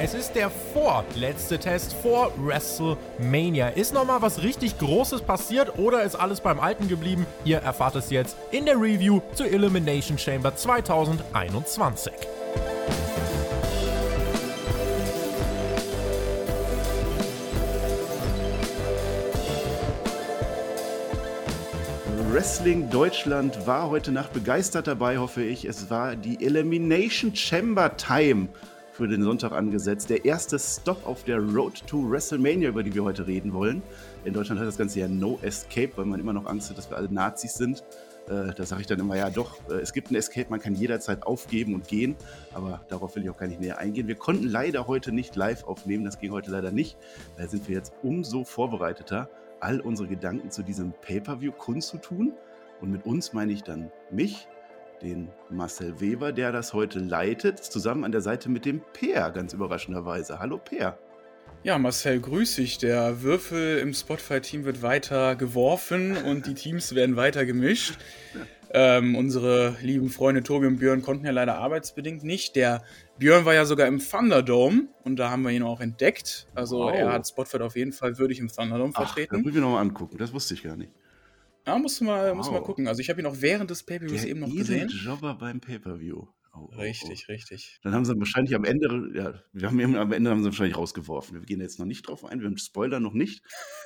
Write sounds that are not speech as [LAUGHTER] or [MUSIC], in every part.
Es ist der vorletzte Test vor WrestleMania. Ist nochmal was richtig Großes passiert oder ist alles beim Alten geblieben? Ihr erfahrt es jetzt in der Review zur Elimination Chamber 2021. Wrestling Deutschland war heute Nacht begeistert dabei, hoffe ich. Es war die Elimination Chamber Time für den Sonntag angesetzt. Der erste Stop auf der Road to WrestleMania, über die wir heute reden wollen. In Deutschland heißt das Ganze ja No Escape, weil man immer noch Angst hat, dass wir alle Nazis sind. Äh, da sage ich dann immer, ja doch, äh, es gibt einen Escape, man kann jederzeit aufgeben und gehen, aber darauf will ich auch gar nicht näher eingehen. Wir konnten leider heute nicht live aufnehmen, das ging heute leider nicht. Da sind wir jetzt umso vorbereiteter all unsere Gedanken zu diesem Pay-per-view kundzutun. Und mit uns meine ich dann mich, den Marcel Weber, der das heute leitet, zusammen an der Seite mit dem Peer, ganz überraschenderweise. Hallo Peer. Ja, Marcel, grüß dich. Der Würfel im Spotify-Team wird weiter geworfen und die Teams werden weiter gemischt. Ähm, unsere lieben Freunde Tobi und Björn konnten ja leider arbeitsbedingt nicht. Der Björn war ja sogar im Thunderdome und da haben wir ihn auch entdeckt. Also wow. er hat Spotfight auf jeden Fall würdig im Thunderdome Ach, vertreten. Das muss ich nochmal angucken, das wusste ich gar nicht. Ja, musst du mal, wow. musst du mal gucken. Also ich habe ihn auch während des Pay-Per-Views eben noch gesehen. Jobber beim Pay-Per-View. Oh, oh, richtig, oh. richtig. Dann haben sie wahrscheinlich am Ende, ja, wir haben am Ende haben sie wahrscheinlich rausgeworfen. Wir gehen jetzt noch nicht drauf ein, wir haben Spoiler noch nicht.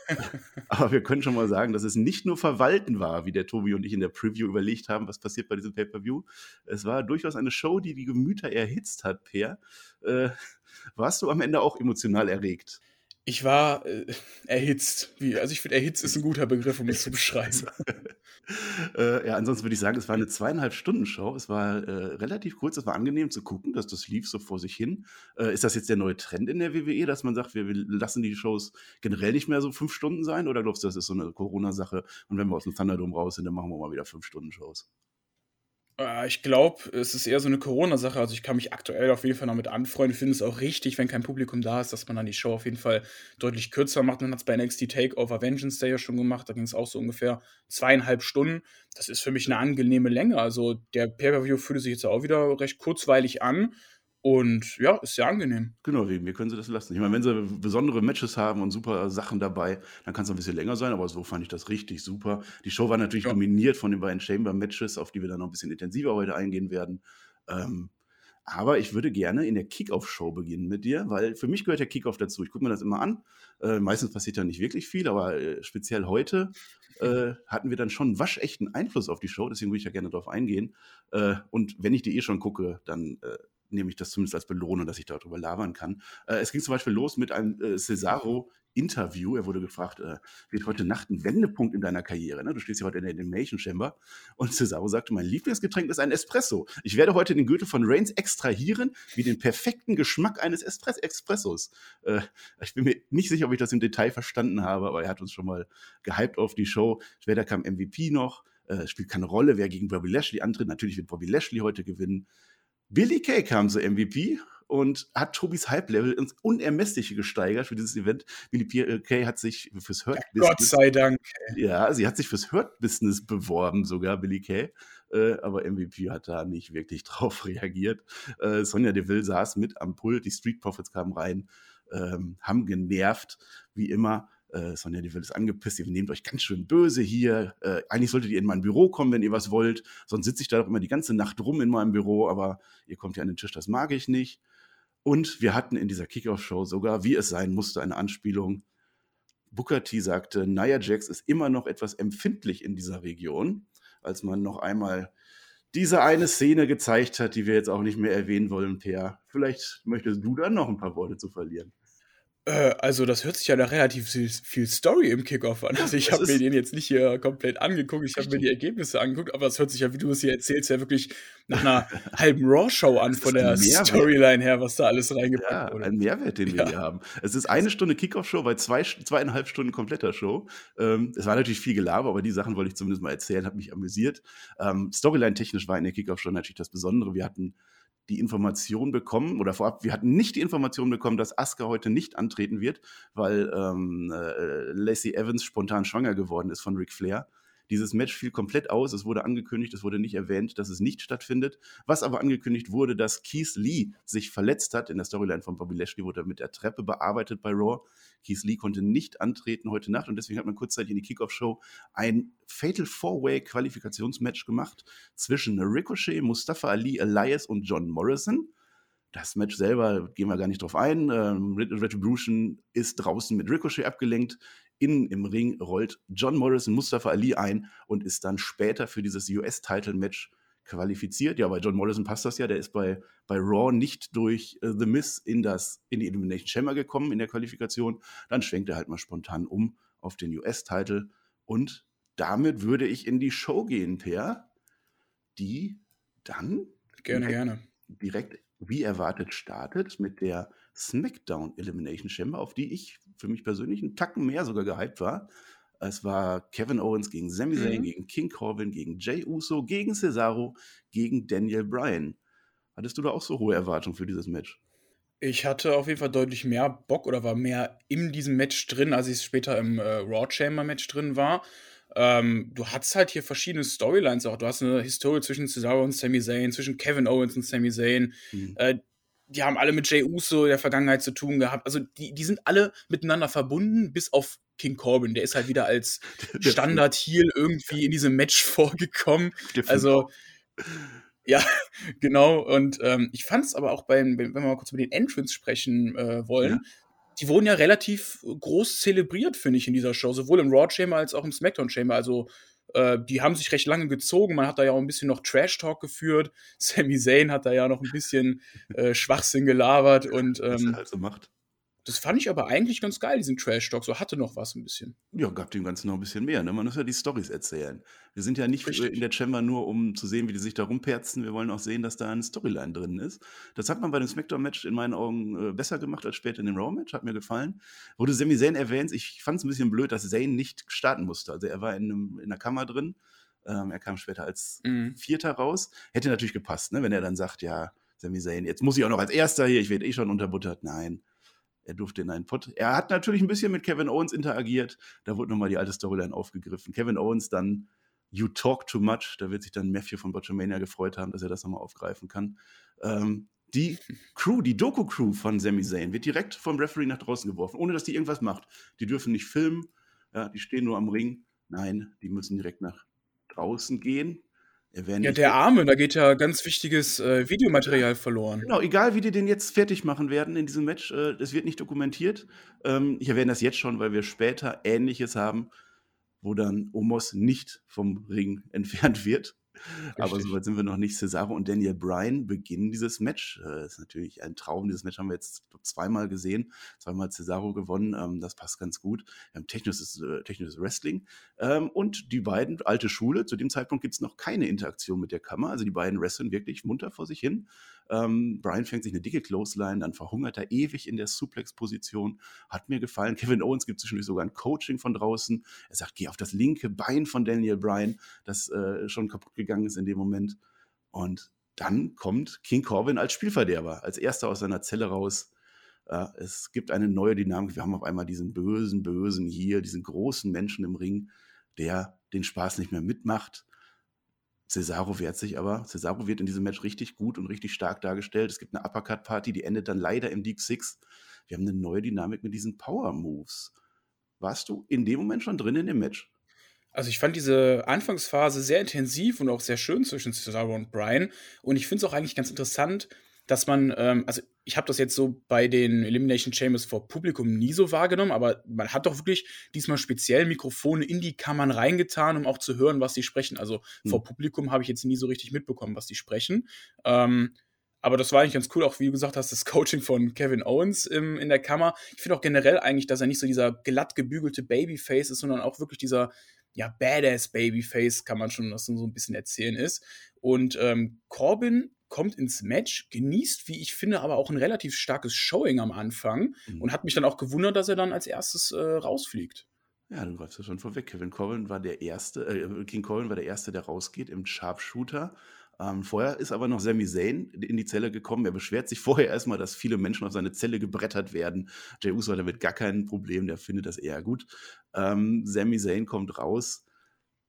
[LAUGHS] Aber wir können schon mal sagen, dass es nicht nur Verwalten war, wie der Tobi und ich in der Preview überlegt haben, was passiert bei diesem Pay-Per-View. Es war durchaus eine Show, die die Gemüter erhitzt hat, Per. Äh, warst du am Ende auch emotional erregt? Ich war äh, erhitzt. Wie, also ich finde, erhitzt ist ein guter Begriff, um es zu beschreiben. [LAUGHS] äh, ja, ansonsten würde ich sagen, es war eine zweieinhalb Stunden Show. Es war äh, relativ kurz, es war angenehm zu gucken, dass das lief so vor sich hin. Äh, ist das jetzt der neue Trend in der WWE, dass man sagt, wir, wir, lassen die Shows generell nicht mehr so fünf Stunden sein? Oder glaubst du, das ist so eine Corona-Sache und wenn wir aus dem Thunderdome raus sind, dann machen wir mal wieder fünf Stunden Shows? Äh, ich glaube, es ist eher so eine Corona-Sache. Also ich kann mich aktuell auf jeden Fall damit anfreunden. Ich finde es auch richtig, wenn kein Publikum da ist, dass man dann die Show auf jeden Fall deutlich kürzer macht. Man hat es bei NXT Takeover Vengeance Day ja schon gemacht. Da ging es auch so ungefähr zweieinhalb Stunden. Das ist für mich eine angenehme Länge. Also der Pay-Per-View fühlte sich jetzt auch wieder recht kurzweilig an. Und ja, ist sehr angenehm. Genau, wegen mir können sie das lassen. Ich meine, wenn sie besondere Matches haben und super Sachen dabei, dann kann es ein bisschen länger sein, aber so fand ich das richtig super. Die Show war natürlich ja. dominiert von den beiden Chamber-Matches, auf die wir dann noch ein bisschen intensiver heute eingehen werden. Ähm, aber ich würde gerne in der Kickoff-Show beginnen mit dir, weil für mich gehört der Kickoff dazu. Ich gucke mir das immer an. Äh, meistens passiert ja nicht wirklich viel, aber äh, speziell heute äh, hatten wir dann schon waschechten Einfluss auf die Show. Deswegen würde ich ja gerne darauf eingehen. Äh, und wenn ich die eh schon gucke, dann äh, nehme ich das zumindest als Belohnung, dass ich darüber labern kann. Äh, es ging zum Beispiel los mit einem äh, Cesaro Interview. Er wurde gefragt, äh, wird heute Nacht ein Wendepunkt in deiner Karriere? Ne? Du stehst ja heute in der Animation Chamber. Und Cesaro sagte, mein Lieblingsgetränk ist ein Espresso. Ich werde heute den Goethe von Reigns extrahieren, wie den perfekten Geschmack eines Espress Espressos. Äh, ich bin mir nicht sicher, ob ich das im Detail verstanden habe, aber er hat uns schon mal gehypt auf die Show. Später kam MVP noch. Äh, spielt keine Rolle, wer gegen Bobby Lashley antritt. Natürlich wird Bobby Lashley heute gewinnen. Billy Kay kam zur MVP und hat Tobis Hype-Level ins Unermessliche gesteigert für dieses Event. Billy Kay hat sich fürs Hurt Business. Gott sei Dank. Ja, sie hat sich fürs Hurt Business beworben, sogar Billy Kay. Äh, aber MVP hat da nicht wirklich [LAUGHS] drauf reagiert. Äh, Sonja Deville saß mit am Pult, die Street Profits kamen rein, ähm, haben genervt, wie immer äh, Sonja Deville ist angepisst, ihr nehmt euch ganz schön böse hier. Äh, eigentlich solltet ihr in mein Büro kommen, wenn ihr was wollt. Sonst sitze ich da doch immer die ganze Nacht rum in meinem Büro, aber ihr kommt ja an den Tisch, das mag ich nicht. Und wir hatten in dieser Kickoff-Show sogar, wie es sein musste, eine Anspielung. Booker T sagte, Nia Jax ist immer noch etwas empfindlich in dieser Region, als man noch einmal diese eine Szene gezeigt hat, die wir jetzt auch nicht mehr erwähnen wollen, Per. Vielleicht möchtest du da noch ein paar Worte zu verlieren. Äh, also, das hört sich ja nach relativ viel Story im Kickoff an. Also, ich habe mir den jetzt nicht hier komplett angeguckt, ich habe mir die Ergebnisse angeguckt, aber es hört sich ja, wie du es hier erzählst, ja wirklich nach einer [LAUGHS] halben Raw-Show an von der Storyline her, was da alles reingepackt ja, wurde. ein Mehrwert, den wir hier haben. Es ist eine Stunde Kickoff-Show bei zwei, zweieinhalb Stunden kompletter Show. Ähm, es war natürlich viel Gelaber, aber die Sachen wollte ich zumindest mal erzählen, habe mich amüsiert. Ähm, Storyline-technisch war in der Kickoff-Show natürlich das Besondere. Wir hatten die Information bekommen, oder vorab, wir hatten nicht die Information bekommen, dass Asuka heute nicht antreten wird, weil ähm, äh, Lacey Evans spontan schwanger geworden ist von Ric Flair. Dieses Match fiel komplett aus. Es wurde angekündigt, es wurde nicht erwähnt, dass es nicht stattfindet. Was aber angekündigt wurde, dass Keith Lee sich verletzt hat. In der Storyline von Bobby Lashley wurde er mit der Treppe bearbeitet bei Raw. Keith Lee konnte nicht antreten heute Nacht und deswegen hat man kurzzeitig in die Kickoff-Show ein Fatal Four-Way-Qualifikationsmatch gemacht zwischen Ricochet, Mustafa Ali, Elias und John Morrison. Das Match selber gehen wir gar nicht drauf ein. Ähm, Retribution ist draußen mit Ricochet abgelenkt. Innen im Ring rollt John Morrison Mustafa Ali ein und ist dann später für dieses US-Title-Match qualifiziert. Ja, bei John Morrison passt das ja. Der ist bei, bei Raw nicht durch äh, The Miss in, das, in die Elimination Chamber gekommen in der Qualifikation. Dann schwenkt er halt mal spontan um auf den US-Title. Und damit würde ich in die Show gehen, Per, die dann gerne, direkt, gerne. direkt wie erwartet startet mit der SmackDown Elimination Chamber, auf die ich für mich persönlich einen Tacken mehr sogar gehypt war. Es war Kevin Owens gegen Sami Zayn, mhm. gegen King Corbin, gegen Jay Uso, gegen Cesaro, gegen Daniel Bryan. Hattest du da auch so hohe Erwartungen für dieses Match? Ich hatte auf jeden Fall deutlich mehr Bock oder war mehr in diesem Match drin, als ich später im äh, Raw Chamber Match drin war. Ähm, du hast halt hier verschiedene Storylines auch. Du hast eine Historie zwischen Cesaro und Sami Zayn, zwischen Kevin Owens und Sami Zayn. Mhm. Äh, die haben alle mit Jay Uso in der Vergangenheit zu tun gehabt. Also die, die sind alle miteinander verbunden, bis auf King Corbin. Der ist halt wieder als [LAUGHS] Standard-Heel irgendwie in diesem Match [LAUGHS] vorgekommen. Also ja, [LAUGHS] genau. Und ähm, ich fand es aber auch beim, wenn wir mal kurz über den Entrance sprechen äh, wollen, ja die wurden ja relativ groß zelebriert, finde ich, in dieser Show, sowohl im Raw Chamber als auch im SmackDown Chamber. Also äh, die haben sich recht lange gezogen. Man hat da ja auch ein bisschen noch Trash Talk geführt. [LAUGHS] Sami Zayn hat da ja noch ein bisschen äh, Schwachsinn gelabert und ähm, Was er halt so macht. Das fand ich aber eigentlich ganz geil, diesen Trash-Talk. So hatte noch was ein bisschen. Ja, gab dem Ganzen noch ein bisschen mehr. Ne? Man muss ja die Stories erzählen. Wir sind ja nicht Richtig. in der Chamber nur, um zu sehen, wie die sich da rumperzen. Wir wollen auch sehen, dass da eine Storyline drin ist. Das hat man bei dem Smackdown-Match in meinen Augen äh, besser gemacht als später in dem Raw-Match. Hat mir gefallen. Wurde Sami Zayn erwähnt. Ich fand es ein bisschen blöd, dass Zayn nicht starten musste. Also er war in, einem, in einer Kammer drin. Ähm, er kam später als mhm. Vierter raus. Hätte natürlich gepasst, ne? wenn er dann sagt, ja, Sami Zayn, jetzt muss ich auch noch als Erster hier, ich werde eh schon unterbuttert. Nein er durfte in einen Pott. Er hat natürlich ein bisschen mit Kevin Owens interagiert. Da wurde nochmal die alte Storyline aufgegriffen. Kevin Owens dann You Talk Too Much. Da wird sich dann Matthew von Botchamania gefreut haben, dass er das nochmal aufgreifen kann. Ähm, die Crew, die Doku-Crew von Sami Zayn wird direkt vom Referee nach draußen geworfen, ohne dass die irgendwas macht. Die dürfen nicht filmen, ja, die stehen nur am Ring. Nein, die müssen direkt nach draußen gehen. Ja, der Arme, da geht ja ganz wichtiges äh, Videomaterial verloren. Genau, egal wie die den jetzt fertig machen werden in diesem Match, äh, es wird nicht dokumentiert. Ähm, ich erwähne das jetzt schon, weil wir später Ähnliches haben, wo dann Omos nicht vom Ring [LAUGHS] entfernt wird. Richtig. Aber soweit sind wir noch nicht. Cesaro und Daniel Bryan beginnen dieses Match. Das äh, ist natürlich ein Traum. Dieses Match haben wir jetzt zweimal gesehen. Zweimal Cesaro gewonnen. Ähm, das passt ganz gut. Wir haben technisches, äh, technisches Wrestling. Ähm, und die beiden, alte Schule. Zu dem Zeitpunkt gibt es noch keine Interaktion mit der Kammer. Also die beiden wresteln wirklich munter vor sich hin. Ähm, Brian fängt sich eine dicke Clothesline, dann verhungert er ewig in der Suplex-Position. Hat mir gefallen. [LAUGHS] Kevin Owens gibt zwischendurch sogar ein Coaching von draußen. Er sagt, geh auf das linke Bein von Daniel Bryan, das äh, schon kaputt gegangen ist in dem Moment. Und dann kommt King Corbin als Spielverderber, als erster aus seiner Zelle raus. Äh, es gibt eine neue Dynamik. Wir haben auf einmal diesen bösen, bösen hier, diesen großen Menschen im Ring, der den Spaß nicht mehr mitmacht. Cesaro wehrt sich aber. Cesaro wird in diesem Match richtig gut und richtig stark dargestellt. Es gibt eine Uppercut-Party, die endet dann leider im Deep Six. Wir haben eine neue Dynamik mit diesen Power-Moves. Warst du in dem Moment schon drin in dem Match? Also ich fand diese Anfangsphase sehr intensiv und auch sehr schön zwischen Cesaro und Brian. Und ich finde es auch eigentlich ganz interessant, dass man, ähm, also ich habe das jetzt so bei den Elimination Chambers vor Publikum nie so wahrgenommen, aber man hat doch wirklich diesmal speziell Mikrofone in die Kammern reingetan, um auch zu hören, was sie sprechen. Also hm. vor Publikum habe ich jetzt nie so richtig mitbekommen, was die sprechen. Ähm, aber das war eigentlich ganz cool, auch wie du gesagt hast, das Coaching von Kevin Owens im, in der Kammer. Ich finde auch generell eigentlich, dass er nicht so dieser glatt gebügelte Babyface ist, sondern auch wirklich dieser ja, Badass Babyface, kann man schon das so ein bisschen erzählen ist. Und ähm, Corbin kommt ins Match, genießt, wie ich finde, aber auch ein relativ starkes Showing am Anfang mhm. und hat mich dann auch gewundert, dass er dann als erstes äh, rausfliegt. Ja, du greifst ja schon vorweg. Kevin Corbin war der erste, äh, King Corbin war der erste, der rausgeht im Sharpshooter. Ähm, vorher ist aber noch Sami Zayn in die Zelle gekommen. Er beschwert sich vorher erstmal, dass viele Menschen auf seine Zelle gebrettert werden. Jey Uso hat damit gar kein Problem, der findet das eher gut. Ähm, Sami Zayn kommt raus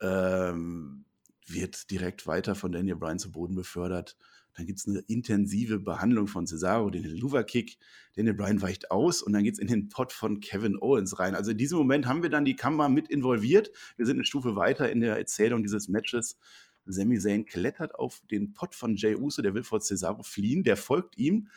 ähm, wird direkt weiter von Daniel Bryan zu Boden befördert. Dann gibt es eine intensive Behandlung von Cesaro, den Luva-Kick. Daniel Bryan weicht aus und dann geht es in den Pot von Kevin Owens rein. Also in diesem Moment haben wir dann die Kamera mit involviert. Wir sind eine Stufe weiter in der Erzählung dieses Matches. Sami Zayn klettert auf den Pot von Jay Uso, der will vor Cesaro fliehen, der folgt ihm.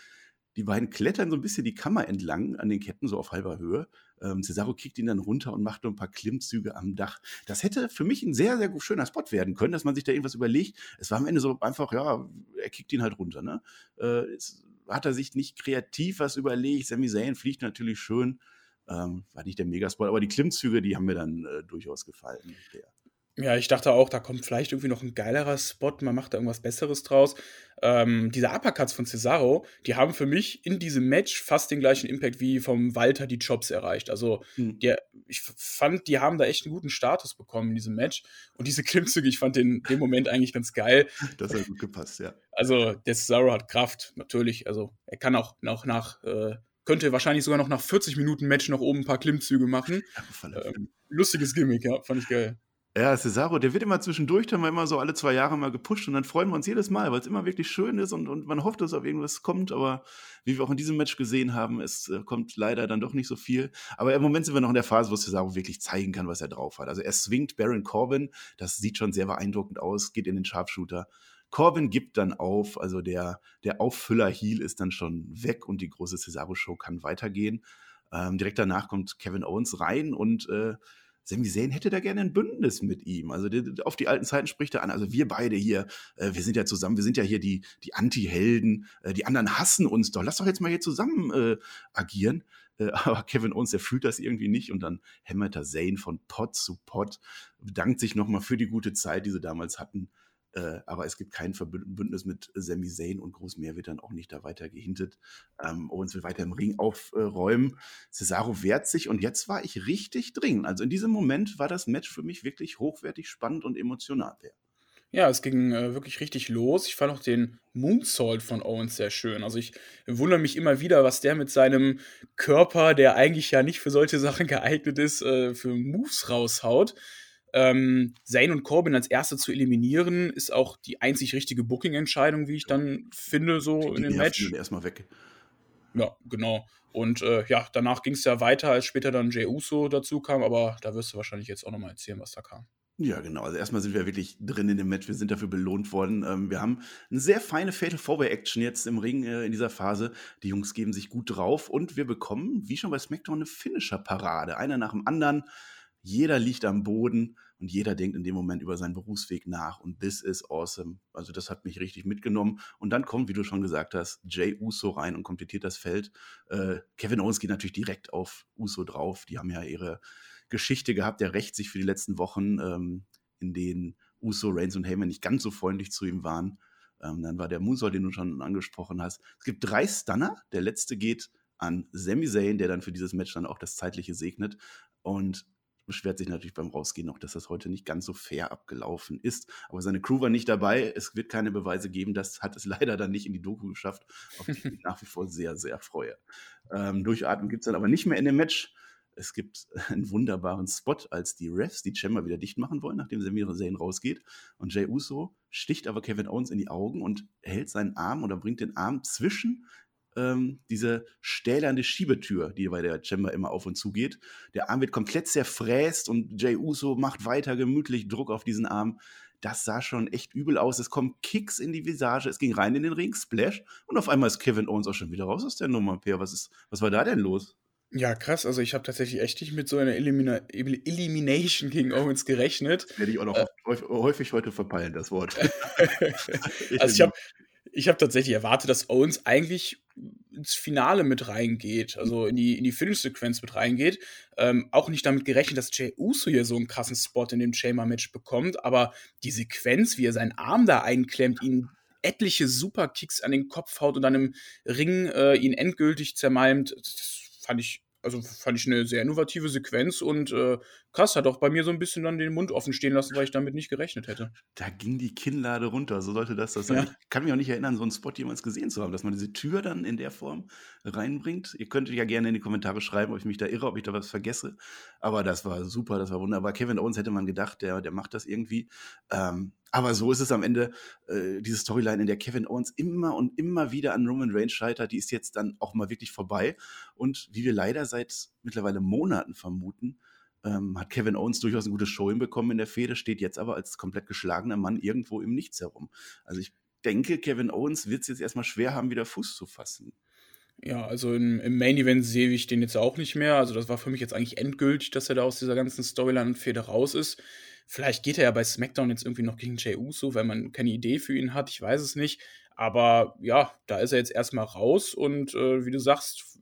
Die beiden klettern so ein bisschen die Kammer entlang an den Ketten, so auf halber Höhe. Ähm, Cesaro kickt ihn dann runter und macht nur ein paar Klimmzüge am Dach. Das hätte für mich ein sehr, sehr schöner Spot werden können, dass man sich da irgendwas überlegt. Es war am Ende so einfach, ja, er kickt ihn halt runter. Ne? Äh, es, hat er sich nicht kreativ was überlegt. Sami Zayn fliegt natürlich schön. Ähm, war nicht der Megaspot, aber die Klimmzüge, die haben mir dann äh, durchaus gefallen. Der. Ja, ich dachte auch, da kommt vielleicht irgendwie noch ein geilerer Spot, man macht da irgendwas Besseres draus. Ähm, diese Uppercuts von Cesaro, die haben für mich in diesem Match fast den gleichen Impact wie vom Walter die Jobs erreicht. Also, hm. der, ich fand, die haben da echt einen guten Status bekommen in diesem Match. Und diese Klimmzüge, ich fand den, den Moment eigentlich ganz geil. [LAUGHS] Das hat gut gepasst, ja. Also, der Cesaro hat Kraft, natürlich. Also, er kann auch, auch nach, äh, könnte wahrscheinlich sogar noch nach 40 Minuten Match noch oben ein paar Klimmzüge machen. Ja, ähm, lustiges Gimmick, ja, fand ich geil. Ja, Cesaro, der wird immer zwischendurch dann mal immer so alle zwei Jahre mal gepusht und dann freuen wir uns jedes Mal, weil es immer wirklich schön ist und, und man hofft, dass auf irgendwas kommt. Aber wie wir auch in diesem Match gesehen haben, es äh, kommt leider dann doch nicht so viel. Aber im Moment sind wir noch in der Phase, wo Cesaro wirklich zeigen kann, was er drauf hat. Also er swingt Baron Corbin, das sieht schon sehr beeindruckend aus, geht in den Sharpshooter. Corbin gibt dann auf, also der, der Auffüller-Heel ist dann schon weg und die große Cesaro-Show kann weitergehen. Ähm, direkt danach kommt Kevin Owens rein und äh, Sami Zayn hätte da gerne ein Bündnis mit ihm. Also auf die alten Zeiten spricht er an. Also wir beide hier, äh, wir sind ja zusammen, wir sind ja hier die, die Anti-Helden. Äh, die anderen hassen uns doch. Lass doch jetzt mal hier zusammen äh, agieren. Äh, [LAUGHS] aber Kevin Owens, der fühlt das irgendwie nicht und dann hämmert er Zayn von Pot zu Pot, bedankt sich nochmal für die gute Zeit, die sie damals hatten. Äh, aber es gibt kein Bündnis mit Sami Zayn und groß mehr wird dann auch nicht da weiter gehintet. Ähm, Owens will weiter im Ring aufräumen. Cesaro wehrt sich und jetzt war ich richtig dringend. Also in diesem Moment war das Match für mich wirklich hochwertig, spannend und emotional. Ja, es ging äh, wirklich richtig los. Ich fand auch den Moonsault von Owens sehr schön. Also ich wundere mich immer wieder, was der mit seinem Körper, der eigentlich ja nicht für solche Sachen geeignet ist, äh, für Moves raushaut. Ähm, Zane und Corbin als Erste zu eliminieren, ist auch die einzig richtige Booking-Entscheidung, wie ich dann finde, so die, in dem Match. erstmal weg. Ja, genau. Und äh, ja, danach ging es ja weiter, als später dann Jey Uso dazu kam, aber da wirst du wahrscheinlich jetzt auch nochmal erzählen, was da kam. Ja, genau. Also erstmal sind wir wirklich drin in dem Match. Wir sind dafür belohnt worden. Ähm, wir haben eine sehr feine Fatal Four Action jetzt im Ring äh, in dieser Phase. Die Jungs geben sich gut drauf und wir bekommen, wie schon bei SmackDown, eine Finisher-Parade. Einer nach dem anderen. Jeder liegt am Boden und jeder denkt in dem Moment über seinen Berufsweg nach und this is awesome. Also das hat mich richtig mitgenommen. Und dann kommt, wie du schon gesagt hast, Jay Uso rein und komplettiert das Feld. Äh, Kevin Owens geht natürlich direkt auf Uso drauf. Die haben ja ihre Geschichte gehabt, der rächt sich für die letzten Wochen, ähm, in denen Uso, Reigns und Heyman nicht ganz so freundlich zu ihm waren. Ähm, dann war der Moonsault, den du schon angesprochen hast. Es gibt drei Stunner. Der letzte geht an Sami Zayn, der dann für dieses Match dann auch das Zeitliche segnet. Und beschwert sich natürlich beim Rausgehen noch, dass das heute nicht ganz so fair abgelaufen ist. Aber seine Crew war nicht dabei. Es wird keine Beweise geben. Das hat es [LAUGHS] leider dann nicht in die Doku geschafft, auf die ich mich [LAUGHS] nach wie vor sehr, sehr freue. Ähm, Durchatmen gibt es dann aber nicht mehr in dem Match. Es gibt [LAUGHS] einen wunderbaren Spot, als die Refs die Chamber wieder dicht machen wollen, nachdem Samir Zayn rausgeht. Und Jay Uso sticht aber Kevin Owens in die Augen und hält seinen Arm oder bringt den Arm zwischen ähm, diese stählerne Schiebetür, die bei der Chamber immer auf und zu geht. Der Arm wird komplett zerfräst und Jay Uso macht weiter gemütlich Druck auf diesen Arm. Das sah schon echt übel aus. Es kommen Kicks in die Visage, es ging rein in den Ring, Splash. Und auf einmal ist Kevin Owens auch schon wieder raus aus der Nummer. Per, was, ist, was war da denn los? Ja, krass. Also ich habe tatsächlich echt nicht mit so einer Elimina Elimination gegen Owens gerechnet. Werde ich auch noch äh, häufig heute verpeilen, das Wort. [LAUGHS] [LAUGHS] also ich habe ich habe tatsächlich erwartet, dass Owens eigentlich ins Finale mit reingeht, also in die, in die Finish-Sequenz mit reingeht. Ähm, auch nicht damit gerechnet, dass Jay Uso hier so einen krassen Spot in dem Chamber-Match bekommt, aber die Sequenz, wie er seinen Arm da einklemmt, ihn etliche Superkicks an den Kopf haut und dann im Ring äh, ihn endgültig zermalmt, das fand ich also fand ich eine sehr innovative Sequenz und äh, krass, hat auch bei mir so ein bisschen dann den Mund offen stehen lassen, weil ich damit nicht gerechnet hätte. Da ging die Kinnlade runter, so sollte das das sein. Ja. Ich kann mich auch nicht erinnern, so einen Spot jemals gesehen zu haben, dass man diese Tür dann in der Form reinbringt. Ihr könnt ja gerne in die Kommentare schreiben, ob ich mich da irre, ob ich da was vergesse. Aber das war super, das war wunderbar. Kevin Owens hätte man gedacht, der, der macht das irgendwie. Ähm, aber so ist es am Ende, äh, diese Storyline, in der Kevin Owens immer und immer wieder an Roman Reigns scheitert, die ist jetzt dann auch mal wirklich vorbei. Und wie wir leider seit mittlerweile Monaten vermuten, ähm, hat Kevin Owens durchaus ein gutes Show hinbekommen in der Fehde, steht jetzt aber als komplett geschlagener Mann irgendwo im Nichts herum. Also ich denke, Kevin Owens wird es jetzt erstmal schwer haben, wieder Fuß zu fassen. Ja, also im, im Main Event sehe ich den jetzt auch nicht mehr. Also das war für mich jetzt eigentlich endgültig, dass er da aus dieser ganzen Storyline und Fehde raus ist. Vielleicht geht er ja bei SmackDown jetzt irgendwie noch gegen Jey Uso, weil man keine Idee für ihn hat. Ich weiß es nicht. Aber ja, da ist er jetzt erstmal raus. Und äh, wie du sagst,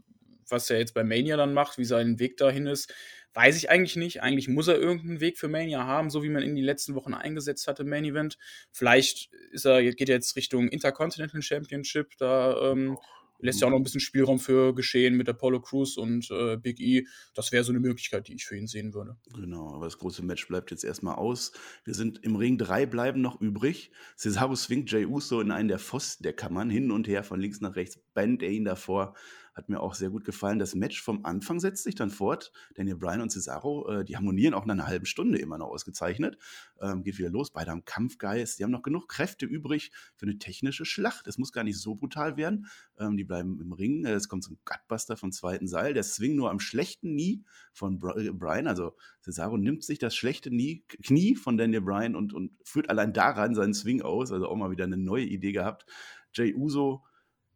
was er jetzt bei Mania dann macht, wie sein Weg dahin ist, weiß ich eigentlich nicht. Eigentlich muss er irgendeinen Weg für Mania haben, so wie man ihn in die letzten Wochen eingesetzt hatte im Main Event. Vielleicht ist er, geht er jetzt Richtung Intercontinental Championship. Da ähm, lässt ja auch noch ein bisschen Spielraum für Geschehen mit Apollo Crews und äh, Big E. Das wäre so eine Möglichkeit, die ich für ihn sehen würde. Genau, aber das große Match bleibt jetzt erstmal aus. Wir sind im Ring, drei bleiben noch übrig. Cesaro swingt Jey Uso in einen der Pfosten der Kammern, hin und her, von links nach rechts, band er ihn davor. Hat mir auch sehr gut gefallen. Das Match vom Anfang setzt sich dann fort. Daniel Bryan und Cesaro, äh, die harmonieren auch nach einer halben Stunde immer noch ausgezeichnet. Ähm, geht wieder los. Beide haben Kampfgeist. Die haben noch genug Kräfte übrig für eine technische Schlacht. Es muss gar nicht so brutal werden. Ähm, die bleiben im Ring. Es kommt ein Gutbuster vom zweiten Seil. Der Swing nur am schlechten Knie von äh, Bryan. Also Cesaro nimmt sich das schlechte Knie, Knie von Daniel Bryan und, und führt allein daran seinen Swing aus. Also auch mal wieder eine neue Idee gehabt. Jay Uso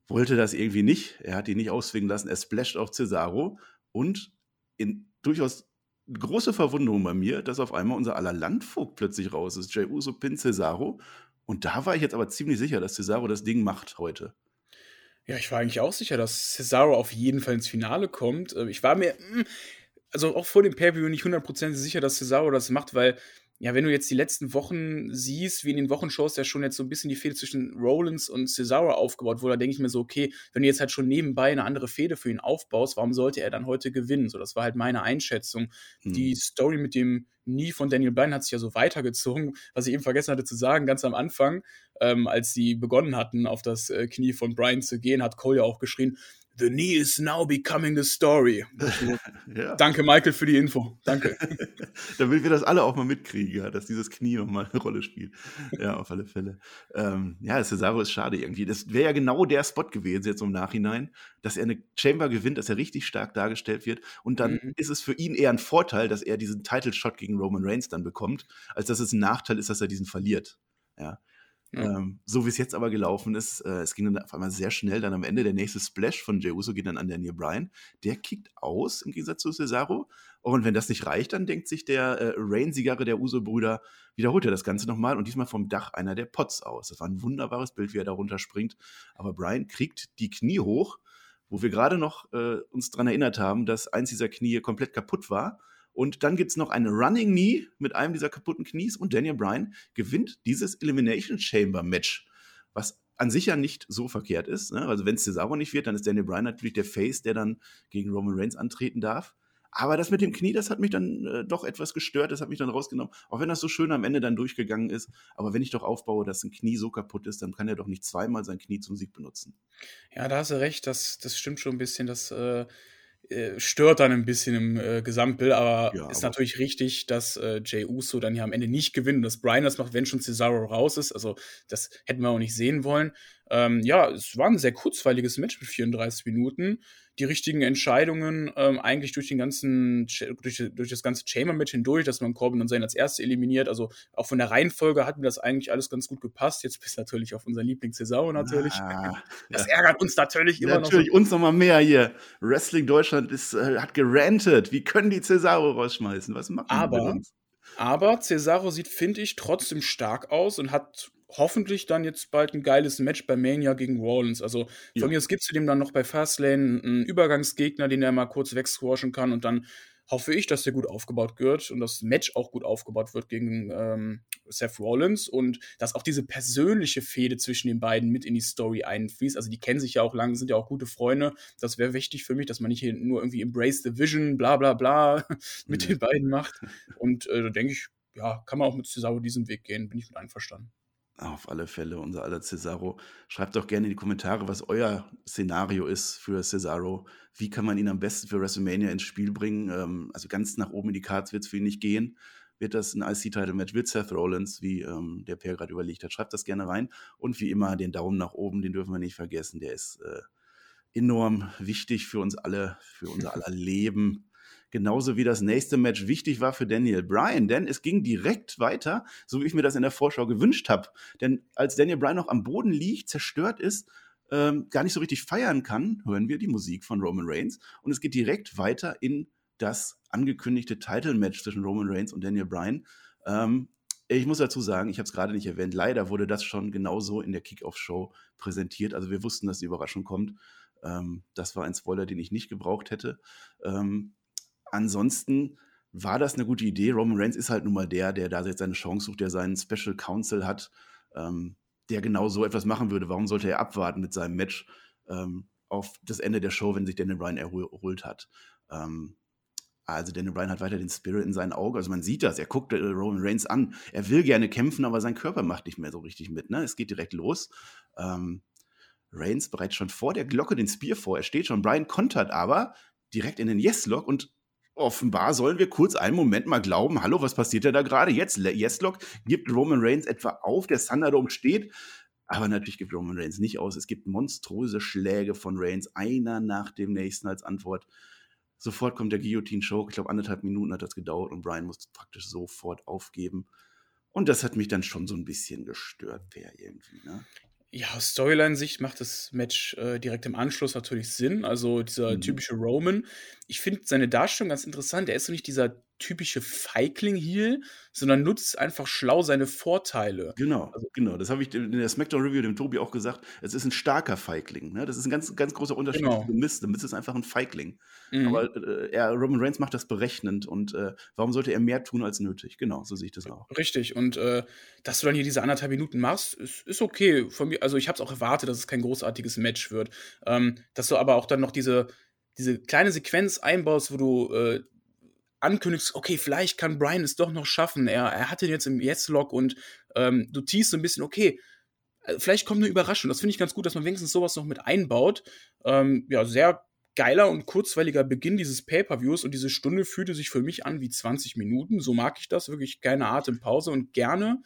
wollte das irgendwie nicht. Er hat ihn nicht auswingen lassen. Er splasht auf Cesaro und in durchaus große Verwunderung bei mir, dass auf einmal unser aller Landvogt plötzlich raus ist. Jey Uso pin Cesaro. Und da war ich jetzt aber ziemlich sicher, dass Cesaro das Ding macht heute. Ja, ich war eigentlich auch sicher, dass Cesaro auf jeden Fall ins Finale kommt. Äh, Ich war mir, mm, also auch vor dem Pay-Per-View nicht hundertprozentig sicher, dass Cesaro das macht, weil ja, wenn du jetzt die letzten Wochen siehst, wie in den Wochenshows ja schon jetzt so ein bisschen die Fehde zwischen Rollins und Cesaro aufgebaut wurde, da denke ich mir so, okay, wenn du jetzt halt schon nebenbei eine andere Fehde für ihn aufbaust, warum sollte er dann heute gewinnen? So, das war halt meine Einschätzung. Hm. Die Story mit dem Nie von Daniel Bryan hat sich ja so weitergezogen, was ich eben vergessen hatte zu sagen, ganz am Anfang, ähm, als sie begonnen hatten, auf das äh, Knie von Bryan zu gehen, hat Cole ja auch geschrien, The knee is now becoming the story. [LAUGHS] ja. Danke, Michael, für die Info. Danke. [LAUGHS] Damit wir das alle auch mal mitkriegen, ja, dass dieses Knie noch mal eine Rolle spielt. Ja, auf alle Fälle. Ähm, ja, Cesaro ist schade irgendwie. Das wäre ja genau der Spot gewesen jetzt im Nachhinein, dass er eine Chamber gewinnt, dass er richtig stark dargestellt wird. Und dann Mhm. ist es für ihn eher ein Vorteil, dass er diesen Title-Shot gegen Roman Reigns dann bekommt, als dass es ein Nachteil ist, dass er diesen verliert. Ja. Ähm, so wie es jetzt aber gelaufen ist, äh, es ging dann auf einmal sehr schnell, dann am Ende der nächste Splash von Jey Uso geht dann an Daniel Bryan. Der kickt aus im Gegensatz zu Cesaro. Und wenn das nicht reicht, dann denkt sich der äh, Reign-Sieger der Uso-Brüder, wiederholt er das Ganze nochmal und diesmal vom Dach einer der Pots aus. Das war ein wunderbares Bild, wie er da runterspringt. Aber Bryan kriegt die Knie hoch, wo wir gerade noch äh, uns daran erinnert haben, dass eins dieser Knie komplett kaputt war. Und dann gibt es noch eine Running Knee mit einem dieser kaputten Knies und Daniel Bryan gewinnt dieses Elimination Chamber Match, was an sich ja nicht so verkehrt ist. Ne? Also wenn es Cesaro nicht wird, dann ist Daniel Bryan natürlich der Face, der dann gegen Roman Reigns antreten darf. Aber das mit dem Knie, das hat mich dann äh, doch etwas gestört, das hat mich dann rausgenommen. Auch wenn das so schön am Ende dann durchgegangen ist. Aber wenn ich doch aufbaue, dass ein Knie so kaputt ist, dann kann er doch nicht zweimal sein Knie zum Sieg benutzen. Ja, da hast du recht, das, das stimmt schon ein bisschen. Das äh, äh, stört dann ein bisschen im äh, Gesamtbild, aber Ja, ist aber- natürlich richtig, dass äh, Jey Uso dann ja am Ende nicht gewinnt und dass Brian das macht, wenn schon Cesaro raus ist. Also, das hätten wir auch nicht sehen wollen. Ähm, ja, es war ein sehr kurzweiliges Match mit 34 Minuten. Die richtigen Entscheidungen ähm, eigentlich durch den ganzen, durch, durch das ganze Chamber-Match hindurch, dass man Corbin und Zayn als Erste eliminiert. Also auch von der Reihenfolge hat mir das eigentlich alles ganz gut gepasst. Jetzt bis natürlich auf unseren Liebling Cesaro natürlich. Ah, [LAUGHS] Das ärgert uns natürlich immer Ja, noch. natürlich, uns noch mal mehr hier. Wrestling Deutschland ist, äh, hat gerantet. Wie können die Cesaro rausschmeißen? Was machen die Aber- mit uns? Aber Cesaro sieht, finde ich, trotzdem stark aus und hat hoffentlich dann jetzt bald ein geiles Match bei Mania gegen Rollins. Also von Ja. mir aus gibt es dem dann noch bei Fastlane einen Übergangsgegner, den er mal kurz wegsquashen kann und dann hoffe ich, dass der gut aufgebaut wird und das Match auch gut aufgebaut wird gegen ähm, Seth Rollins und dass auch diese persönliche Fehde zwischen den beiden mit in die Story einfließt. Also die kennen sich ja auch lange, sind ja auch gute Freunde. Das wäre wichtig für mich, dass man nicht hier nur irgendwie Embrace the Vision, bla bla bla [LAUGHS] mit mhm. den beiden macht. [LAUGHS] Und äh, da denke ich, ja, kann man auch mit Cesaro diesen Weg gehen, bin ich mit einverstanden. Auf alle Fälle, unser aller Cesaro. Schreibt doch gerne in die Kommentare, was euer Szenario ist für Cesaro. Wie kann man ihn am besten für WrestleMania ins Spiel bringen? Ähm, also ganz nach oben in die Cards wird es für ihn nicht gehen. Wird das ein IC-Title-Match? Wird Seth Rollins, wie ähm, der Per gerade überlegt hat? Schreibt das gerne rein. Und wie immer, den Daumen nach oben, den dürfen wir nicht vergessen. Der ist äh, enorm wichtig für uns alle, für unser aller Leben. Genauso wie das nächste Match wichtig war für Daniel Bryan, denn es ging direkt weiter, so wie ich mir das in der Vorschau gewünscht habe. Denn als Daniel Bryan noch am Boden liegt, zerstört ist, ähm, gar nicht so richtig feiern kann, hören wir die Musik von Roman Reigns und es geht direkt weiter in das angekündigte Title-Match zwischen Roman Reigns und Daniel Bryan. Ähm, ich muss dazu sagen, ich habe es gerade nicht erwähnt, leider wurde das schon genauso in der Kickoff-Show präsentiert. Also wir wussten, dass die Überraschung kommt. Ähm, das war ein Spoiler, den ich nicht gebraucht hätte. Ähm, ansonsten war das eine gute Idee. Roman Reigns ist halt nun mal der, der da jetzt seine Chance sucht, der seinen Special Counsel hat, ähm, der genau so etwas machen würde. Warum sollte er abwarten mit seinem Match ähm, auf das Ende der Show, wenn sich Daniel Bryan erholt hat? Ähm, also Daniel Bryan hat weiter den Spirit in seinen Augen. Also man sieht das. Er guckt äh, Roman Reigns an. Er will gerne kämpfen, aber sein Körper macht nicht mehr so richtig mit. Ne? Es geht direkt los. Ähm, Reigns bereits schon vor der Glocke den Spear vor. Er steht schon. Bryan kontert aber direkt in den Yes-Lock und offenbar sollen wir kurz einen Moment mal glauben, hallo, was passiert da gerade? Jetzt, Yes-Lock gibt Roman Reigns etwa auf, der Thunderdome steht, aber natürlich gibt Roman Reigns nicht aus. Es gibt monströse Schläge von Reigns, einer nach dem nächsten als Antwort. Sofort kommt der Guillotine-Choke. Ich glaube, anderthalb Minuten hat das gedauert und Brian muss praktisch sofort aufgeben. Und das hat mich dann schon so ein bisschen gestört, wer irgendwie, ne? Ja, Storyline-Sicht macht das Match äh, direkt im Anschluss natürlich Sinn. Also dieser mhm. typische Roman. Ich finde seine Darstellung ganz interessant. Er ist so nicht dieser typische Feigling-Heel, sondern nutzt einfach schlau seine Vorteile. Genau, also, genau. Das habe ich in der Smackdown-Review dem Tobi auch gesagt. Es ist ein starker Feigling. Ne? Das ist ein ganz, ganz großer Unterschied genau. zu Mist. Mist ist einfach ein Feigling. Mhm. Aber äh, er, Roman Reigns macht das berechnend. Und äh, warum sollte er mehr tun als nötig? Genau, so sehe ich das auch. Richtig. Und äh, dass du dann hier diese anderthalb Minuten machst, ist, ist okay. Von mir, also ich habe es auch erwartet, dass es kein großartiges Match wird. Ähm, dass du aber auch dann noch diese diese kleine Sequenz einbaust, wo du äh, ankündigst, okay, vielleicht kann Brian es doch noch schaffen. Er, er hat den jetzt im Yes-Log und ähm, du teast so ein bisschen, okay, äh, vielleicht kommt eine Überraschung. Das finde ich ganz gut, dass man wenigstens sowas noch mit einbaut. Ähm, ja, sehr geiler und kurzweiliger Beginn dieses Pay-Per-Views und diese Stunde fühlte sich für mich an wie 20 Minuten. So mag ich das, wirklich keine Atempause und gerne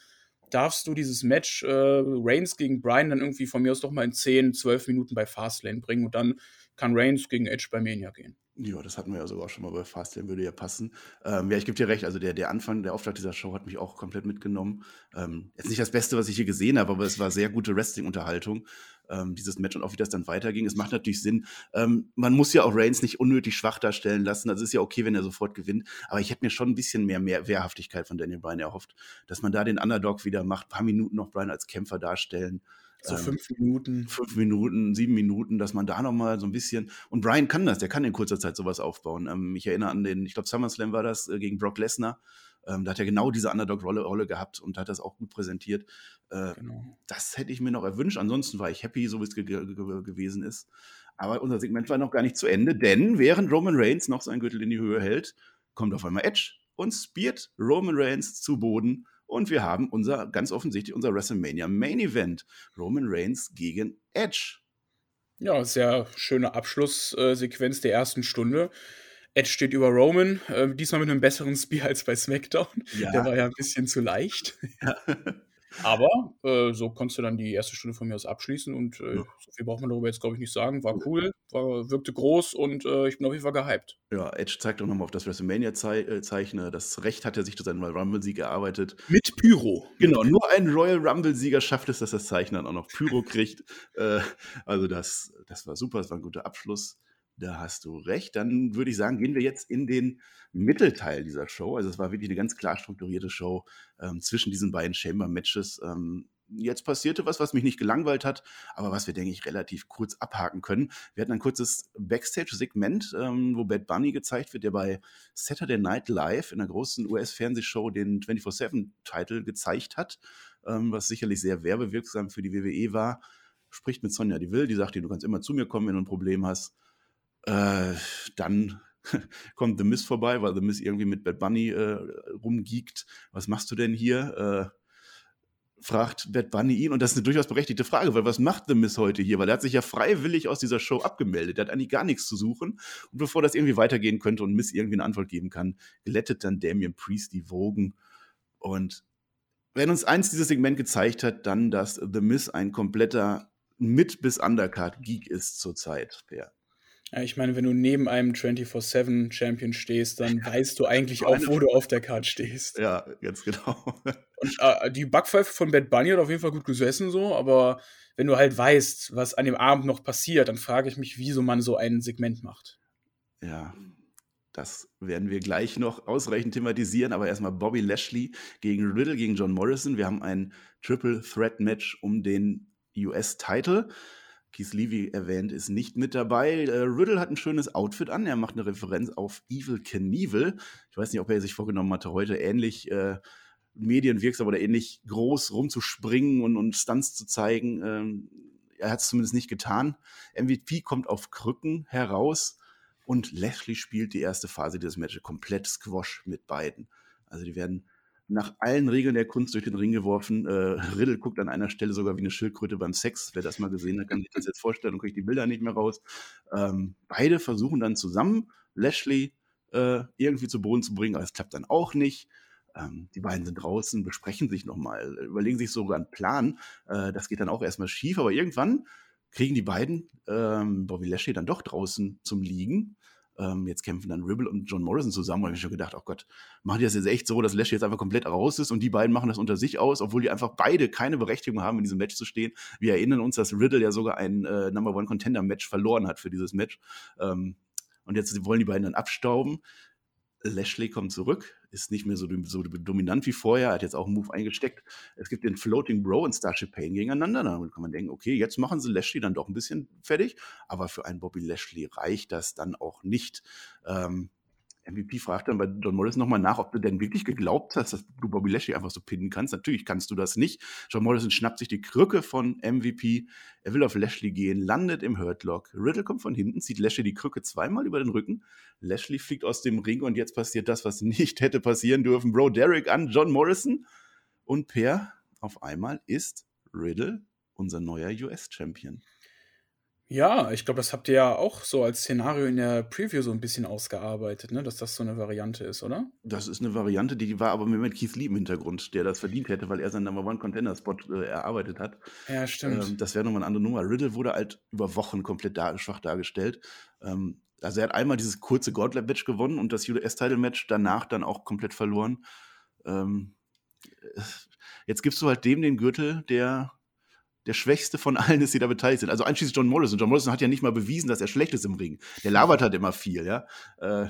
darfst du dieses Match äh, Reigns gegen Brian dann irgendwie von mir aus doch mal in 10, 12 Minuten bei Fastlane bringen und dann kann Reigns gegen Edge bei Mania gehen. Ja, das hatten wir ja sogar schon mal bei Fastlane, würde ja passen. Ähm, ja, ich gebe dir recht, also der, der Anfang, der Auftrag dieser Show hat mich auch komplett mitgenommen. Ähm, jetzt nicht das Beste, was ich hier gesehen habe, aber es war sehr gute Wrestling-Unterhaltung, ähm, dieses Match und auch wie das dann weiterging. Es macht natürlich Sinn. Ähm, man muss ja auch Reigns nicht unnötig schwach darstellen lassen. Das ist ja okay, wenn er sofort gewinnt. Aber ich hätte mir schon ein bisschen mehr, mehr Wehrhaftigkeit von Daniel Bryan erhofft, dass man da den Underdog wieder macht, ein paar Minuten noch Bryan als Kämpfer darstellen. So ähm, fünf Minuten. Fünf Minuten, sieben Minuten, dass man da nochmal so ein bisschen. Und Brian kann das, der kann in kurzer Zeit sowas aufbauen. Ähm, ich erinnere an den, ich glaube, SummerSlam war das äh, gegen Brock Lesnar. Ähm, da hat er genau diese Underdog-Rolle Rolle gehabt und hat das auch gut präsentiert. Äh, genau. Das hätte ich mir noch erwünscht. Ansonsten war ich happy, so wie es ge ge gewesen ist. Aber unser Segment war noch gar nicht zu Ende, denn während Roman Reigns noch seinen Gürtel in die Höhe hält, kommt auf einmal Edge und spiert Roman Reigns zu Boden und wir haben unser, ganz offensichtlich, unser WrestleMania Main Event. Roman Reigns gegen Edge. Ja, sehr schöne Abschlusssequenz der ersten Stunde. Edge steht über Roman, äh, diesmal mit einem besseren Spear als bei SmackDown. Ja. Der war ja ein bisschen zu leicht. Ja. Aber äh, so konntest du dann die erste Stunde von mir aus abschließen und äh, ja. so viel braucht man darüber jetzt, glaube ich, nicht sagen. War cool, war, wirkte groß und äh, ich bin auf jeden Fall gehypt. Ja, Edge zeigt auch nochmal auf das WrestleMania-Zeichen. Äh, das Recht hat er sich durch seinen Royal Rumble-Sieg erarbeitet. Mit Pyro. Genau, nur ein Royal Rumble-Sieger schafft es, dass das Zeichen dann auch noch Pyro [LAUGHS] kriegt. Äh, also das, das war super, das war ein guter Abschluss. Da hast du recht. Dann würde ich sagen, gehen wir jetzt in den Mittelteil dieser Show. Also es war wirklich eine ganz klar strukturierte Show ähm, zwischen diesen beiden Chamber-Matches. Ähm, jetzt passierte was, was mich nicht gelangweilt hat, aber was wir, denke ich, relativ kurz abhaken können. Wir hatten ein kurzes Backstage-Segment, ähm, wo Bad Bunny gezeigt wird, der bei Saturday Night Live in einer großen US-Fernsehshow den 24-7-Titel gezeigt hat, ähm, was sicherlich sehr werbewirksam für die WWE war. Spricht mit Sonja Deville, die sagt dir, du kannst immer zu mir kommen, wenn du ein Problem hast. Äh, dann [LAUGHS] kommt The Miss vorbei, weil The Miss irgendwie mit Bad Bunny äh, rumgeekt. Was machst du denn hier? Äh, fragt Bad Bunny ihn, und das ist eine durchaus berechtigte Frage, weil was macht The Miss heute hier? Weil er hat sich ja freiwillig aus dieser Show abgemeldet. Er hat eigentlich gar nichts zu suchen. Und bevor das irgendwie weitergehen könnte und Miss irgendwie eine Antwort geben kann, glättet dann Damien Priest die Wogen. Und wenn uns eins dieses Segment gezeigt hat, dann, dass The Miss ein kompletter Mid- bis Undercard-Geek ist zurzeit. Ja. Ja, ich meine, wenn du neben einem 24-7-Champion stehst, dann weißt du eigentlich auch, wo du auf der Karte stehst. Ja, ganz genau. [LAUGHS] Und äh, die Backpfeife von Bad Bunny hat auf jeden Fall gut gesessen, so, aber wenn du halt weißt, was an dem Abend noch passiert, dann frage ich mich, wieso man so ein Segment macht. Ja, das werden wir gleich noch ausreichend thematisieren, aber erstmal Bobby Lashley gegen Riddle gegen John Morrison. Wir haben ein Triple Threat Match um den US-Title. Keith Levy erwähnt, ist nicht mit dabei. Äh, Riddle hat ein schönes Outfit an. Er macht eine Referenz auf Evil Knievel. Ich weiß nicht, ob er sich vorgenommen hatte, heute ähnlich äh, medienwirksam oder ähnlich groß rumzuspringen und, und Stunts zu zeigen. Ähm, er hat es zumindest nicht getan. MVP kommt auf Krücken heraus und Lashley spielt die erste Phase dieses Matches komplett Squash mit beiden. Also die werden nach allen Regeln der Kunst durch den Ring geworfen. Äh, Riddle guckt an einer Stelle sogar wie eine Schildkröte beim Sex. Wer das mal gesehen hat, kann sich das jetzt vorstellen und kriegt die Bilder nicht mehr raus. Ähm, beide versuchen dann zusammen, Lashley äh, irgendwie zu Boden zu bringen, aber es klappt dann auch nicht. Ähm, die beiden sind draußen, besprechen sich nochmal, überlegen sich sogar einen Plan. Äh, das geht dann auch erstmal schief, aber irgendwann kriegen die beiden ähm, Bobby Lashley dann doch draußen zum Liegen. Ähm, jetzt kämpfen dann Ribble und John Morrison zusammen. Und ich habe schon gedacht, oh Gott, machen die das jetzt echt so, dass Lashley jetzt einfach komplett raus ist und die beiden machen das unter sich aus, obwohl die einfach beide keine Berechtigung haben, in diesem Match zu stehen. Wir erinnern uns, dass Riddle ja sogar ein äh, Number One Contender Match verloren hat für dieses Match. Ähm, und jetzt wollen die beiden dann abstauben. Lashley kommt zurück, ist nicht mehr so, so, dominant wie vorher, hat jetzt auch einen Move eingesteckt. Es gibt den Floating Bro und Starship Pain gegeneinander. Da kann man denken, okay, jetzt machen sie Lashley dann doch ein bisschen fertig, aber für einen Bobby Lashley reicht das dann auch nicht. Ähm, MVP fragt dann bei John Morrison nochmal nach, ob du denn wirklich geglaubt hast, dass du Bobby Lashley einfach so pinnen kannst. Natürlich kannst du das nicht. John Morrison schnappt sich die Krücke von MVP. Er will auf Lashley gehen, landet im Hurtlock. Riddle kommt von hinten, zieht Lashley die Krücke zweimal über den Rücken. Lashley fliegt aus dem Ring und jetzt passiert das, was [LAUGHS] nicht hätte passieren dürfen. Bro Derek an John Morrison. Und Per, auf einmal ist Riddle unser neuer US-Champion. Ja, ich glaube, das habt ihr ja auch so als Szenario in der Preview so ein bisschen ausgearbeitet, ne? dass das so eine Variante ist, oder? Das ist eine Variante, die war aber mit Keith Lee im Hintergrund, der das verdient hätte, weil er seinen Number One Contender Spot äh, erarbeitet hat. Ja, stimmt. Ähm, das wäre nochmal eine andere Nummer. Riddle wurde halt über Wochen komplett dar schwach dargestellt. Ähm, also er hat einmal dieses kurze Gauntlet Match gewonnen und das US-Title Match danach dann auch komplett verloren. Ähm, jetzt gibst du halt dem den Gürtel, der der Schwächste von allen ist, die da beteiligt sind. Also einschließlich John Morrison. John Morrison hat ja nicht mal bewiesen, dass er schlecht ist im Ring. Der labert halt immer viel, ja. Äh,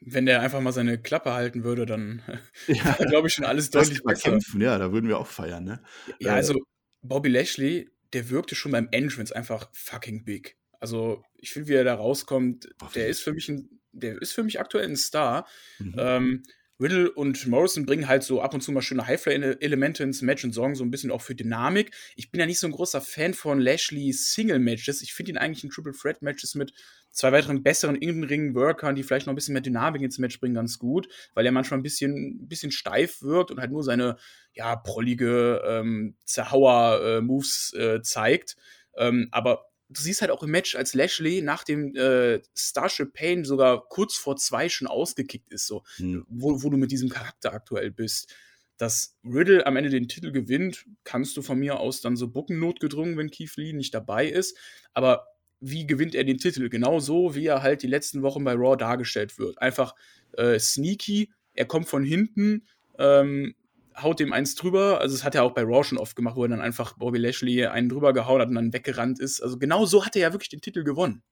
Wenn der einfach mal seine Klappe halten würde, dann [LAUGHS] ja. glaube ich schon alles deutlich besser. Kämpfen, ja, da würden wir auch feiern, ne? Ja, äh, also Bobby Lashley, der wirkte schon beim Entrance einfach fucking big. Also ich finde, wie er da rauskommt, der ist für mich ein, der ist für mich aktuell ein Star. Mhm. Ähm, Riddle und Morrison bringen halt so ab und zu mal schöne Highfly-Elemente ins Match und sorgen so ein bisschen auch für Dynamik. Ich bin ja nicht so ein großer Fan von Lashley's Single-Matches. Ich finde ihn eigentlich in Triple Threat-Matches mit zwei weiteren besseren In-Ring-Workern, die vielleicht noch ein bisschen mehr Dynamik ins Match bringen, ganz gut, weil er manchmal ein bisschen, ein bisschen steif wirkt und halt nur seine, ja, prollige ähm, Zerhauer-Moves äh, äh, zeigt. Ähm, aber du siehst halt auch im Match, als Lashley nach dem äh, Starship Pain sogar kurz vor zwei schon ausgekickt ist, so, hm. wo, wo du mit diesem Charakter aktuell bist. Dass Riddle am Ende den Titel gewinnt, kannst du von mir aus dann so bucken notgedrungen, wenn Keith Lee nicht dabei ist. Aber wie gewinnt er den Titel? Genauso, wie er halt die letzten Wochen bei Raw dargestellt wird. Einfach äh, sneaky, er kommt von hinten, ähm, haut dem eins drüber. Also, das hat er auch bei Raw schon oft gemacht, wo er dann einfach Bobby Lashley einen drüber gehauen hat und dann weggerannt ist. Also, genau so hat er ja wirklich den Titel gewonnen.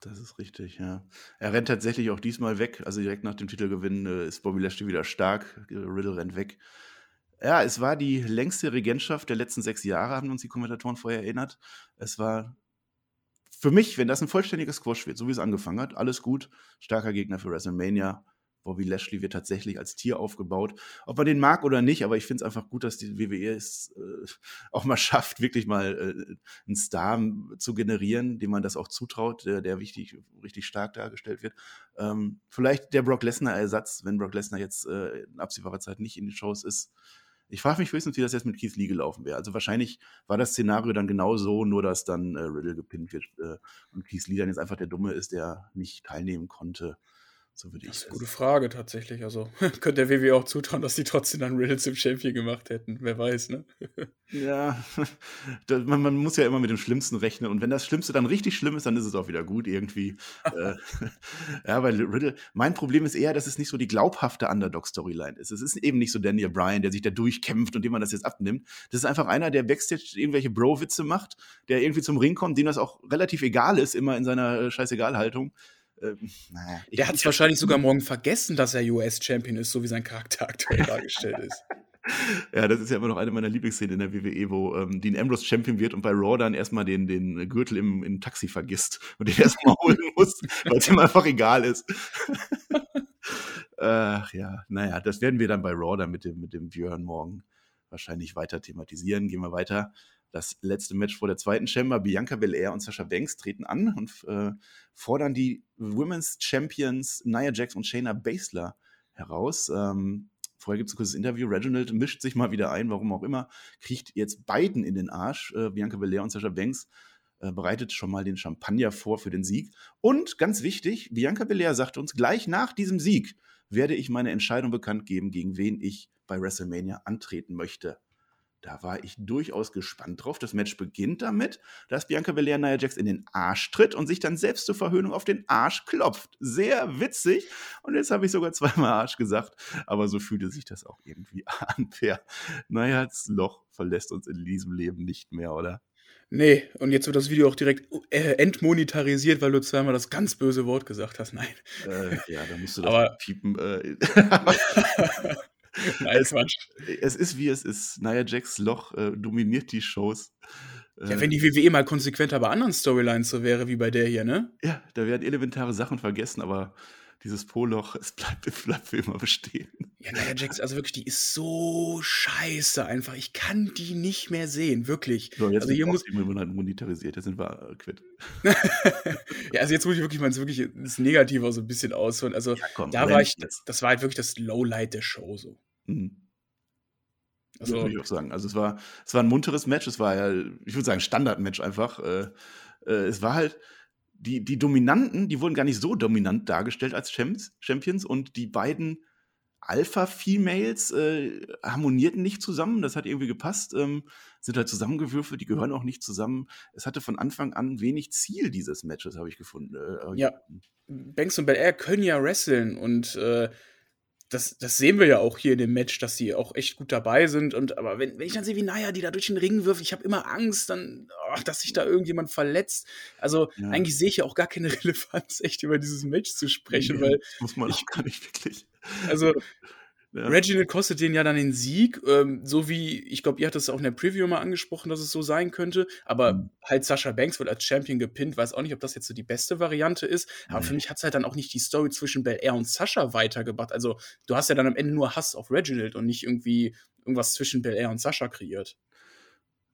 Das ist richtig, ja. Er rennt tatsächlich auch diesmal weg. Also, direkt nach dem Titelgewinn äh, ist Bobby Lashley wieder stark. Riddle rennt weg. Ja, es war die längste Regentschaft der letzten sechs Jahre, haben uns die Kommentatoren vorher erinnert. Es war für mich, wenn das ein vollständiger Squash wird, so wie es angefangen hat, alles gut. Starker Gegner für WrestleMania. Bobby Lashley wird tatsächlich als Tier aufgebaut. Ob man den mag oder nicht, aber ich finde es einfach gut, dass die WWE es äh, [LAUGHS] auch mal schafft, wirklich mal äh, einen Star zu generieren, dem man das auch zutraut, der, der wichtig, richtig stark dargestellt wird. Ähm, vielleicht der Brock Lesnar-Ersatz, wenn Brock Lesnar jetzt äh, in absehbarer Zeit nicht in den Shows ist, ich frage mich höchstens, wie das jetzt mit Keith Lee gelaufen wäre. Also wahrscheinlich war das Szenario dann genau so, nur dass dann äh, Riddle gepinnt wird äh, und Keith Lee dann jetzt einfach der Dumme ist, der nicht teilnehmen konnte. So würde Das ich ist eine gute Frage tatsächlich. Also [LAUGHS] könnte der WWE auch zutrauen, dass die trotzdem dann Riddle zum Champion gemacht hätten. Wer weiß, ne? [LAUGHS] Ja, [LAUGHS] da, man, man muss ja immer mit dem Schlimmsten rechnen. Und wenn das Schlimmste dann richtig schlimm ist, dann ist es auch wieder gut irgendwie. äh, ja, weil Riddle, mein Problem ist eher, dass es nicht so die glaubhafte Underdog-Storyline ist. Es ist eben nicht so Daniel Bryan, der sich da durchkämpft und dem man das jetzt abnimmt. Das ist einfach einer, der Backstage irgendwelche Bro-Witze macht, der irgendwie zum Ring kommt, dem das auch relativ egal ist, immer in seiner äh, Scheißegal-Haltung. Ähm, naja, Der hat es ich- wahrscheinlich sogar morgen vergessen, dass er US-Champion ist, so wie sein Charakter aktuell dargestellt ist. [LAUGHS] Ja, das ist ja immer noch eine meiner Lieblingsszenen in der WWE, wo ähm, Dean Ambrose Champion wird und bei Raw dann erstmal den, den Gürtel im, im Taxi vergisst und den [LAUGHS] erstmal holen muss, weil es ihm einfach egal ist. [LAUGHS] Ach ja, naja, das werden wir dann bei Raw dann mit dem, mit dem Björn morgen wahrscheinlich weiter thematisieren. Gehen wir weiter. Das letzte Match vor der zweiten Chamber. Bianca Belair und Sasha Banks treten an und äh, fordern die Women's Champions Nia Jax und Shayna Baszler heraus. Ähm, Vorher gibt es ein kurzes Interview. Reginald mischt sich mal wieder ein, warum auch immer, kriegt jetzt beiden in den Arsch. Äh, Bianca Belair und Sasha Banks äh, bereitet schon mal den Champagner vor für den Sieg. Und ganz wichtig, Bianca Belair sagt uns, gleich nach diesem Sieg werde ich meine Entscheidung bekannt geben, gegen wen ich bei WrestleMania antreten möchte. Da war ich durchaus gespannt drauf. Das Match beginnt damit, dass Bianca Belair Nia Jax in den Arsch tritt und sich dann selbst zur Verhöhnung auf den Arsch klopft. Sehr witzig. Und jetzt habe ich sogar zweimal Arsch gesagt, aber so fühlte sich das auch irgendwie [LAUGHS] an. Per Nias Loch verlässt uns in diesem Leben nicht mehr, oder? Nee, und jetzt wird das Video auch direkt äh, entmonetarisiert, weil du zweimal das ganz böse Wort gesagt hast. Nein. Äh, ja, da musst du das Aber- piepen. Äh, [LAUGHS] [LAUGHS] [LAUGHS] Nein, Quatsch. es ist wie es ist. Nia Jax Loch äh, dominiert die Shows. Äh, Ja, wenn die WWE mal konsequenter bei anderen Storylines so wäre wie bei der hier, ne? ja, da werden elementare Sachen vergessen, aber dieses Po-Loch, es bleibt, es [LAUGHS] bleibt für immer bestehen. Ja, Nia Jax, also wirklich, die ist so scheiße einfach. Ich kann die nicht mehr sehen, wirklich. So, jetzt Also hier muss, auch monetarisiert, jetzt sind wir äh, quitt. [LAUGHS] ja, also jetzt muss ich wirklich mal wirklich das Negative so ein bisschen ausholen. Also Ja, komm, da war ich, jetzt. das war halt wirklich das Lowlight der Show so. Mhm. Das Also, würde ich auch sagen. Also es war, es war ein munteres Match, es war ja, ich würde sagen, Standardmatch einfach. Äh, äh, es war halt, die, die Dominanten, die wurden gar nicht so dominant dargestellt als Champs, Champions und die beiden Alpha-Females äh, harmonierten nicht zusammen, das hat irgendwie gepasst, ähm, sind halt zusammengewürfelt, die gehören auch nicht zusammen. Es hatte von Anfang an wenig Ziel dieses Matches, habe ich gefunden. Äh, Ja. Banks und Belair können ja wresteln und äh, das, das sehen wir ja auch hier in dem Match, dass die auch echt gut dabei sind. Und aber wenn, wenn ich dann sehe, wie Naya die da durch den Ring wirft, ich habe immer Angst, dann, ach, dass sich da irgendjemand verletzt. Also Ja. eigentlich sehe ich ja auch gar keine [LAUGHS] Relevanz, echt über dieses Match zu sprechen, Nee, weil muss man ich- auch gar nicht wirklich. also Ja. Reginald kostet den ja dann den Sieg, ähm, so wie, ich glaube, ihr hattet es auch in der Preview mal angesprochen, dass es so sein könnte, aber Mhm. halt Sascha Banks wird als Champion gepinnt, weiß auch nicht, ob das jetzt so die beste Variante ist, aber Nee. für mich hat es halt dann auch nicht die Story zwischen Belair und Sascha weitergebracht, also du hast ja dann am Ende nur Hass auf Reginald und nicht irgendwie irgendwas zwischen Belair und Sascha kreiert.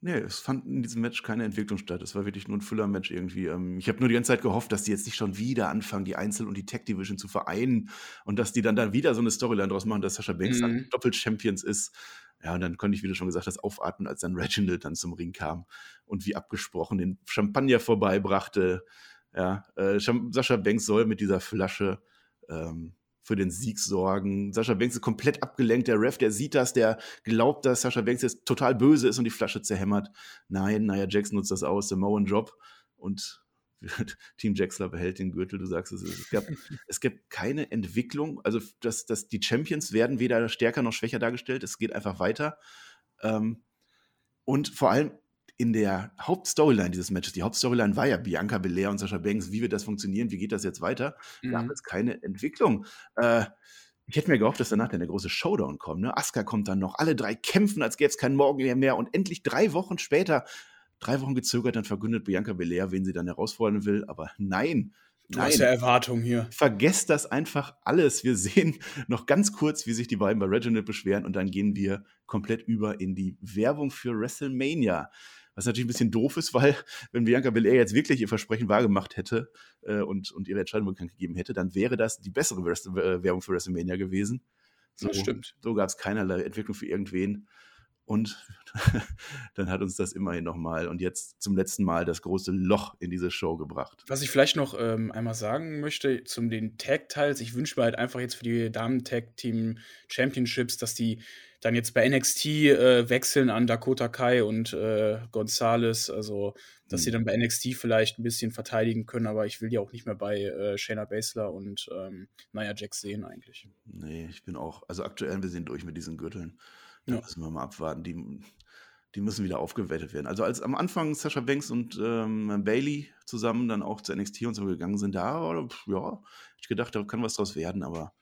Nee, es fand in diesem Match keine Entwicklung statt. Es war wirklich nur ein Füller-Match irgendwie. Ähm, ich habe nur die ganze Zeit gehofft, dass die jetzt nicht schon wieder anfangen, die Einzel- und die Tech-Division zu vereinen und dass die dann, dann wieder so eine Storyline draus machen, dass Sascha Banks dann Mhm. Doppel-Champions ist. Ja, und dann konnte ich, wie du schon gesagt hast, aufatmen, als dann Reginald dann zum Ring kam und wie abgesprochen den Champagner vorbeibrachte. Ja, äh, Sascha Banks soll mit dieser Flasche ähm, für den Sieg sorgen. Sascha Banks ist komplett abgelenkt. Der Ref, der sieht das, der glaubt, dass Sascha Banks jetzt total böse ist und die Flasche zerhämmert. Nein, Nia Jax nutzt das aus, Samoan Drop und [LAUGHS] Team Jaxler behält den Gürtel. Du sagst es, es gab, [LAUGHS] es gibt keine Entwicklung. Also, dass, dass die Champions werden weder stärker noch schwächer dargestellt. Es geht einfach weiter. Ähm, und vor allem in der Hauptstoryline dieses Matches, die Hauptstoryline war ja Bianca Belair und Sascha Banks. Wie wird das funktionieren? Wie geht das jetzt weiter? Mhm. es keine Entwicklung. Äh, Ich hätte mir gehofft, dass danach dann der große Showdown kommt. Ne? Asuka kommt dann noch, alle drei kämpfen, als gäbe es keinen Morgen mehr, mehr. Und endlich drei Wochen später, drei Wochen gezögert, dann verkündet Bianca Belair, wen sie dann herausfordern will. Aber nein, Du hast ja Erwartungen hier. Vergesst das einfach alles. Wir sehen noch ganz kurz, wie sich die beiden bei Reginald beschweren und dann gehen wir komplett über in die Werbung für WrestleMania. Was natürlich ein bisschen doof ist, [LAUGHS] weil wenn Bianca Belair jetzt wirklich ihr Versprechen wahrgemacht hätte äh, und, und ihre Entscheidung bekannt gegeben hätte, dann wäre das die bessere äh, Werbung für WrestleMania gewesen. So, das stimmt. So gab es keinerlei Entwicklung für irgendwen. Und [LAUGHS] dann hat uns das immerhin nochmal und jetzt zum letzten Mal das große Loch in diese Show gebracht. Was ich vielleicht noch ähm, einmal sagen möchte zum den Tag-Teils, ich wünsche mir halt einfach jetzt für die Damen-Tag-Team-Championships, dass die dann jetzt bei NXT äh, wechseln an Dakota Kai und äh, Gonzalez, also dass hm. sie dann bei NXT vielleicht ein bisschen verteidigen können, aber ich will die auch nicht mehr bei äh, Shayna Baszler und ähm, Nia Jax sehen eigentlich. Nee, ich bin auch, also aktuell, wir sind durch mit diesen Gürteln. Da ja. müssen wir mal abwarten. Die, die müssen wieder aufgewertet werden. Also als am Anfang Sascha Banks und ähm, Bailey zusammen dann auch zu NXT und so gegangen sind, da, ja, ich gedacht, da kann was draus werden, aber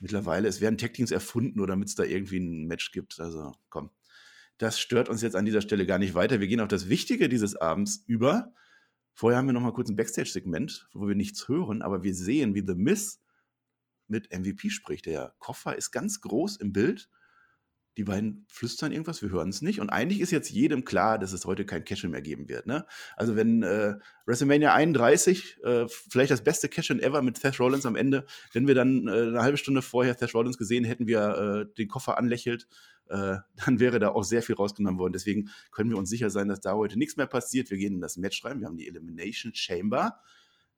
mittlerweile, es werden Tag Teams erfunden oder damit es da irgendwie ein Match gibt. Also komm, das stört uns jetzt an dieser Stelle gar nicht weiter. Wir gehen auf das Wichtige dieses Abends über. Vorher haben wir noch mal kurz ein Backstage-Segment, wo wir nichts hören, aber wir sehen, wie The Miss mit MVP spricht. Der Koffer ist ganz groß im Bild die beiden flüstern irgendwas, wir hören es nicht. Und eigentlich ist jetzt jedem klar, dass es heute kein Cash mehr geben wird. Ne? Also wenn äh, WrestleMania 31, äh, vielleicht das beste Cash ever mit Seth Rollins am Ende, wenn wir dann äh, eine halbe Stunde vorher Seth Rollins gesehen hätten, wie er äh, den Koffer anlächelt, äh, [LAUGHS] dann wäre da auch sehr viel rausgenommen worden. Deswegen können wir uns sicher sein, dass da heute nichts mehr passiert. Wir gehen in das Match rein. Wir haben die Elimination Chamber.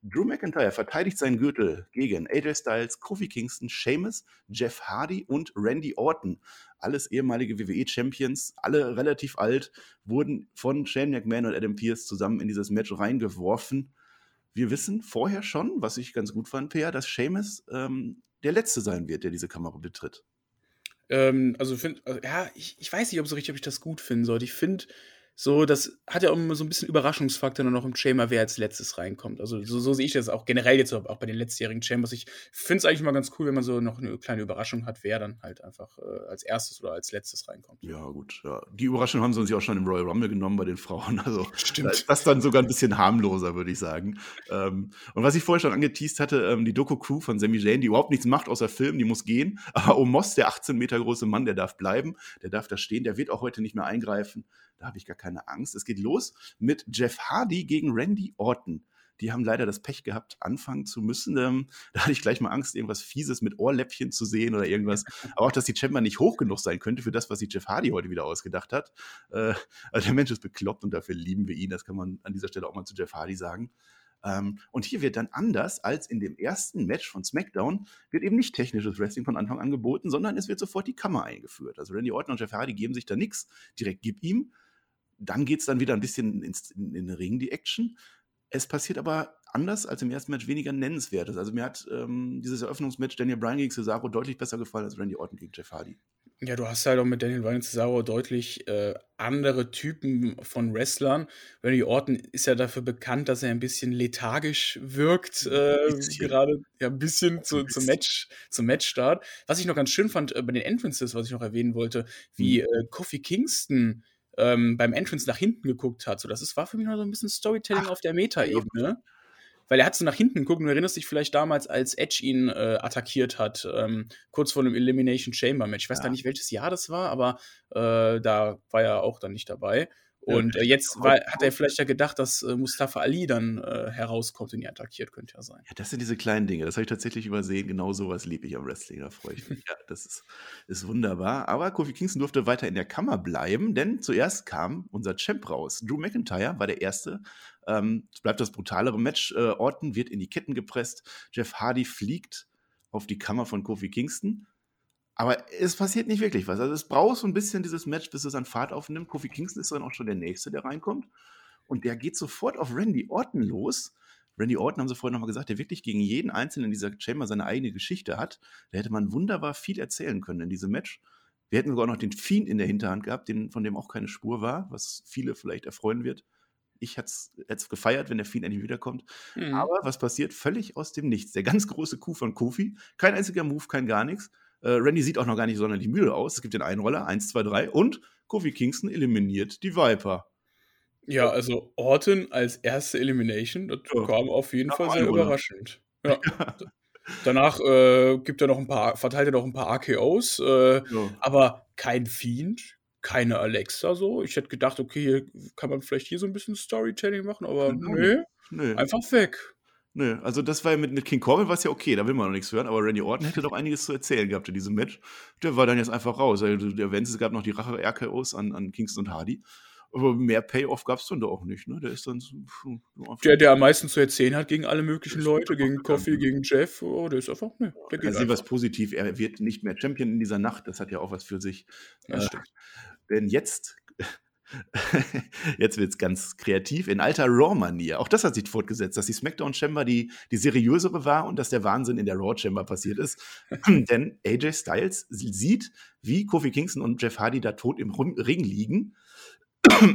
Drew McIntyre verteidigt seinen Gürtel gegen AJ Styles, Kofi Kingston, Sheamus, Jeff Hardy und Randy Orton. Alles ehemalige WWE-Champions, alle relativ alt, wurden von Shane McMahon und Adam Pearce zusammen in dieses Match reingeworfen. Wir wissen vorher schon, was ich ganz gut fand, Peer, dass Sheamus ähm, der Letzte sein wird, der diese Kamera betritt. Ähm, also, find, also, ja, ich, ich weiß nicht, ob so richtig, ob ich das gut finden sollte. Ich finde, so, das hat ja immer so ein bisschen Überraschungsfaktor noch im Chamber, wer als letztes reinkommt. Also so, so sehe ich das auch generell jetzt auch bei den letztjährigen Chambers. Ich finde es eigentlich mal ganz cool, wenn man so noch eine kleine Überraschung hat, wer dann halt einfach äh, als erstes oder als letztes reinkommt. Ja, gut. Ja. Die Überraschung haben sie uns ja auch schon im Royal Rumble genommen bei den Frauen. Also Stimmt. das dann sogar ein bisschen harmloser, würde ich sagen. Ähm, und was ich vorher schon angeteased hatte, ähm, die Doku-Crew von Sami Zayn, die überhaupt nichts macht außer Film, die muss gehen. Aber Omos, der 18 Meter große Mann, der darf bleiben, der darf da stehen, der wird auch heute nicht mehr eingreifen. Habe ich gar keine Angst. Es geht los mit Jeff Hardy gegen Randy Orton. Die haben leider das Pech gehabt, anfangen zu müssen. Ähm, da hatte ich gleich mal Angst, irgendwas Fieses mit Ohrläppchen zu sehen oder irgendwas. Aber auch, dass die Chamber nicht hoch genug sein könnte für das, was sich Jeff Hardy heute wieder ausgedacht hat. Äh, also der Mensch ist bekloppt und dafür lieben wir ihn. Das kann man an dieser Stelle auch mal zu Jeff Hardy sagen. Ähm, und hier wird dann anders als in dem ersten Match von SmackDown, wird eben nicht technisches Wrestling von Anfang an geboten, sondern es wird sofort die Kammer eingeführt. Also Randy Orton und Jeff Hardy geben sich da nichts, direkt gib ihm dann geht es dann wieder ein bisschen ins, in, in den Ring, die Action. Es passiert aber anders als im ersten Match weniger Nennenswertes. Also mir hat ähm, dieses Eröffnungsmatch Daniel Bryan gegen Cesaro deutlich besser gefallen als Randy Orton gegen Jeff Hardy. Ja, du hast halt auch mit Daniel Bryan und Cesaro deutlich äh, andere Typen von Wrestlern. Randy Orton ist ja dafür bekannt, dass er ein bisschen lethargisch wirkt, äh, gerade ja, ein bisschen, zu, ein bisschen. Zum, Match, zum Matchstart. Was ich noch ganz schön fand äh, bei den Entrances, was ich noch erwähnen wollte, wie mhm. äh, Kofi Kingston ähm, beim Entrance nach hinten geguckt hat. So, das ist, war für mich noch so ein bisschen Storytelling Ach, auf der Meta-Ebene. Weil er hat so nach hinten geguckt und du erinnerst dich vielleicht damals, als Edge ihn äh, attackiert hat, ähm, kurz vor einem Elimination Chamber Match. Ich weiß ja. gar nicht, welches Jahr das war, aber äh, da war er auch dann nicht dabei. Und äh, jetzt war, hat er vielleicht ja gedacht, dass äh, Mustafa Ali dann äh, herauskommt und ihn attackiert, könnte ja sein. Ja, das sind diese kleinen Dinge. Das habe ich tatsächlich übersehen. Genau sowas liebe ich am Wrestling. Da freue ich mich. ja, das ist, ist wunderbar. Aber Kofi Kingston durfte weiter in der Kammer bleiben, denn zuerst kam unser Champ raus. Drew McIntyre war der Erste. Ähm, es bleibt das brutalere Match. Äh, Orton wird in die Ketten gepresst. Jeff Hardy fliegt auf die Kammer von Kofi Kingston. Aber es passiert nicht wirklich was. Also es braucht so ein bisschen dieses Match, bis es an Fahrt aufnimmt. Kofi Kingston ist dann auch schon der Nächste, der reinkommt. Und der geht sofort auf Randy Orton los. Randy Orton, haben sie vorhin nochmal gesagt, der wirklich gegen jeden Einzelnen in dieser Chamber seine eigene Geschichte hat. Da hätte man wunderbar viel erzählen können in diesem Match. Wir hätten sogar noch den Fiend in der Hinterhand gehabt, den, von dem auch keine Spur war, was viele vielleicht erfreuen wird. Ich hätte es gefeiert, wenn der Fiend endlich wiederkommt. Mhm. Aber was passiert? Völlig aus dem Nichts. Der ganz große Coup von Kofi. Kein einziger Move, kein gar nichts. Äh, Randy sieht auch noch gar nicht sonderlich müde aus. Es gibt den Einroller, 1, 2, 3. Und Kofi Kingston eliminiert die Viper. Ja, also Orton als erste Elimination, das ja. kam auf jeden ja, Fall sehr überraschend. Ja. [LAUGHS] Danach äh, gibt er noch ein paar, verteilt er noch ein paar AKOs, äh, aber kein Fiend, keine Alexa so. Ich hätte gedacht, okay, kann man vielleicht hier so ein bisschen Storytelling machen, aber nee, nee, einfach weg. Nö, also das war ja mit, mit King Corbin war es ja okay, da will man noch nichts hören, aber Randy Orton hätte doch einiges zu erzählen gehabt in diesem Match. Der war dann jetzt einfach raus. Also, der Wenzel es gab noch die Rache-RKOs an, an Kingston und Hardy. Aber mehr Payoff gab es dann da auch nicht. Ne? Der ist dann so, der, der am meisten zu erzählen hat gegen alle möglichen Leute, gegen Coffee, gegen Jeff, oh, der ist einfach, ne, der geht also was positiv, er wird nicht mehr Champion in dieser Nacht, das hat ja auch was für sich. Ja, äh, denn jetzt [LAUGHS] Jetzt wird es ganz kreativ in alter Raw-Manier. Auch das hat sich fortgesetzt, dass die SmackDown-Chamber die, die seriösere war und dass der Wahnsinn in der Raw-Chamber passiert ist. [LAUGHS] Denn AJ Styles sieht, wie Kofi Kingston und Jeff Hardy da tot im Ring liegen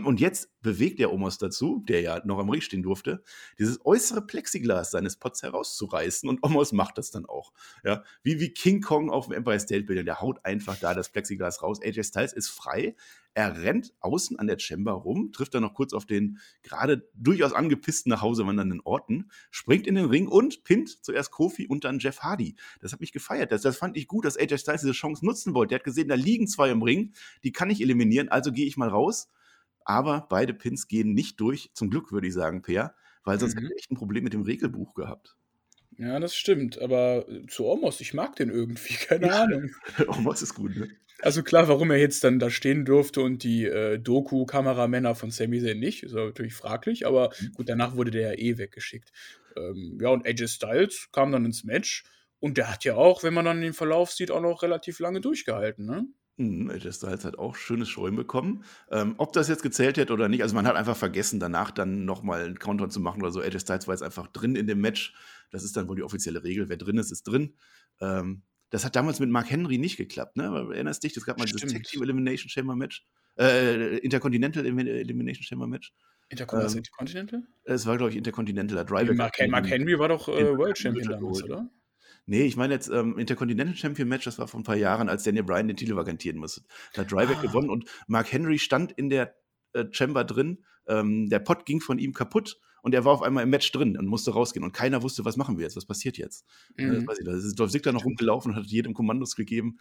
und jetzt bewegt der Omos dazu, der ja noch am Ring stehen durfte, dieses äußere Plexiglas seines Pots herauszureißen. Und Omos macht das dann auch. Ja, wie, wie King Kong auf dem Empire State Building. Der haut einfach da das Plexiglas raus. AJ Styles ist frei. Er rennt außen an der Chamber rum, trifft dann noch kurz auf den gerade durchaus angepissten nach Hause wandernden Orten, springt in den Ring und pinnt zuerst Kofi und dann Jeff Hardy. Das hat mich gefeiert. Das, das fand ich gut, dass AJ Styles diese Chance nutzen wollte. Der hat gesehen, da liegen zwei im Ring, die kann ich eliminieren, also gehe ich mal raus aber beide Pins gehen nicht durch. Zum Glück würde ich sagen, Peer, weil sonst mhm. hätte ich echt ein Problem mit dem Regelbuch gehabt. Ja, das stimmt. Aber zu Omos, ich mag den irgendwie, [LAUGHS] keine ja. Ahnung. [LAUGHS] Omos ist gut, ne? Also klar, warum er jetzt dann da stehen durfte und die äh, Doku-Kameramänner von Sami Zayn nicht, ist natürlich fraglich, aber mhm. gut, danach wurde der ja eh weggeschickt. Ähm, ja, und AJ Styles kam dann ins Match und der hat ja auch, wenn man dann den Verlauf sieht, auch noch relativ lange durchgehalten, ne? Mhm, AJ Styles hat auch schönes Showing bekommen. Ähm, ob das jetzt gezählt hätte oder nicht, also man hat einfach vergessen, danach dann nochmal einen Counter zu machen oder so. AJ Styles war jetzt einfach drin in dem Match. Das ist dann wohl die offizielle Regel. Wer drin ist, ist drin. Ähm, das hat damals mit Mark Henry nicht geklappt, ne? Erinnerst dich? Das gab mal Stimmt. dieses Tag Team Elimination Chamber Match. Äh, Intercontinental Elimination Chamber Match. Ähm, Intercontinental? Es war, glaube ich, Intercontinental. Mark, Mark, Henry war doch äh, World Champion damals, oder? Nee, ich meine jetzt ähm, Intercontinental Champion Match, das war vor ein paar Jahren, als Daniel Bryan den Titel vakantieren musste. Da hat Ryback ah. gewonnen und Mark Henry stand in der äh, Chamber drin. Ähm, der Pot ging von ihm kaputt und er war auf einmal im Match drin und musste rausgehen. Und keiner wusste, was machen wir jetzt, was passiert jetzt. Äh, mhm. Da ist Dolph Ziggler noch rumgelaufen und hat jedem Kommandos gegeben.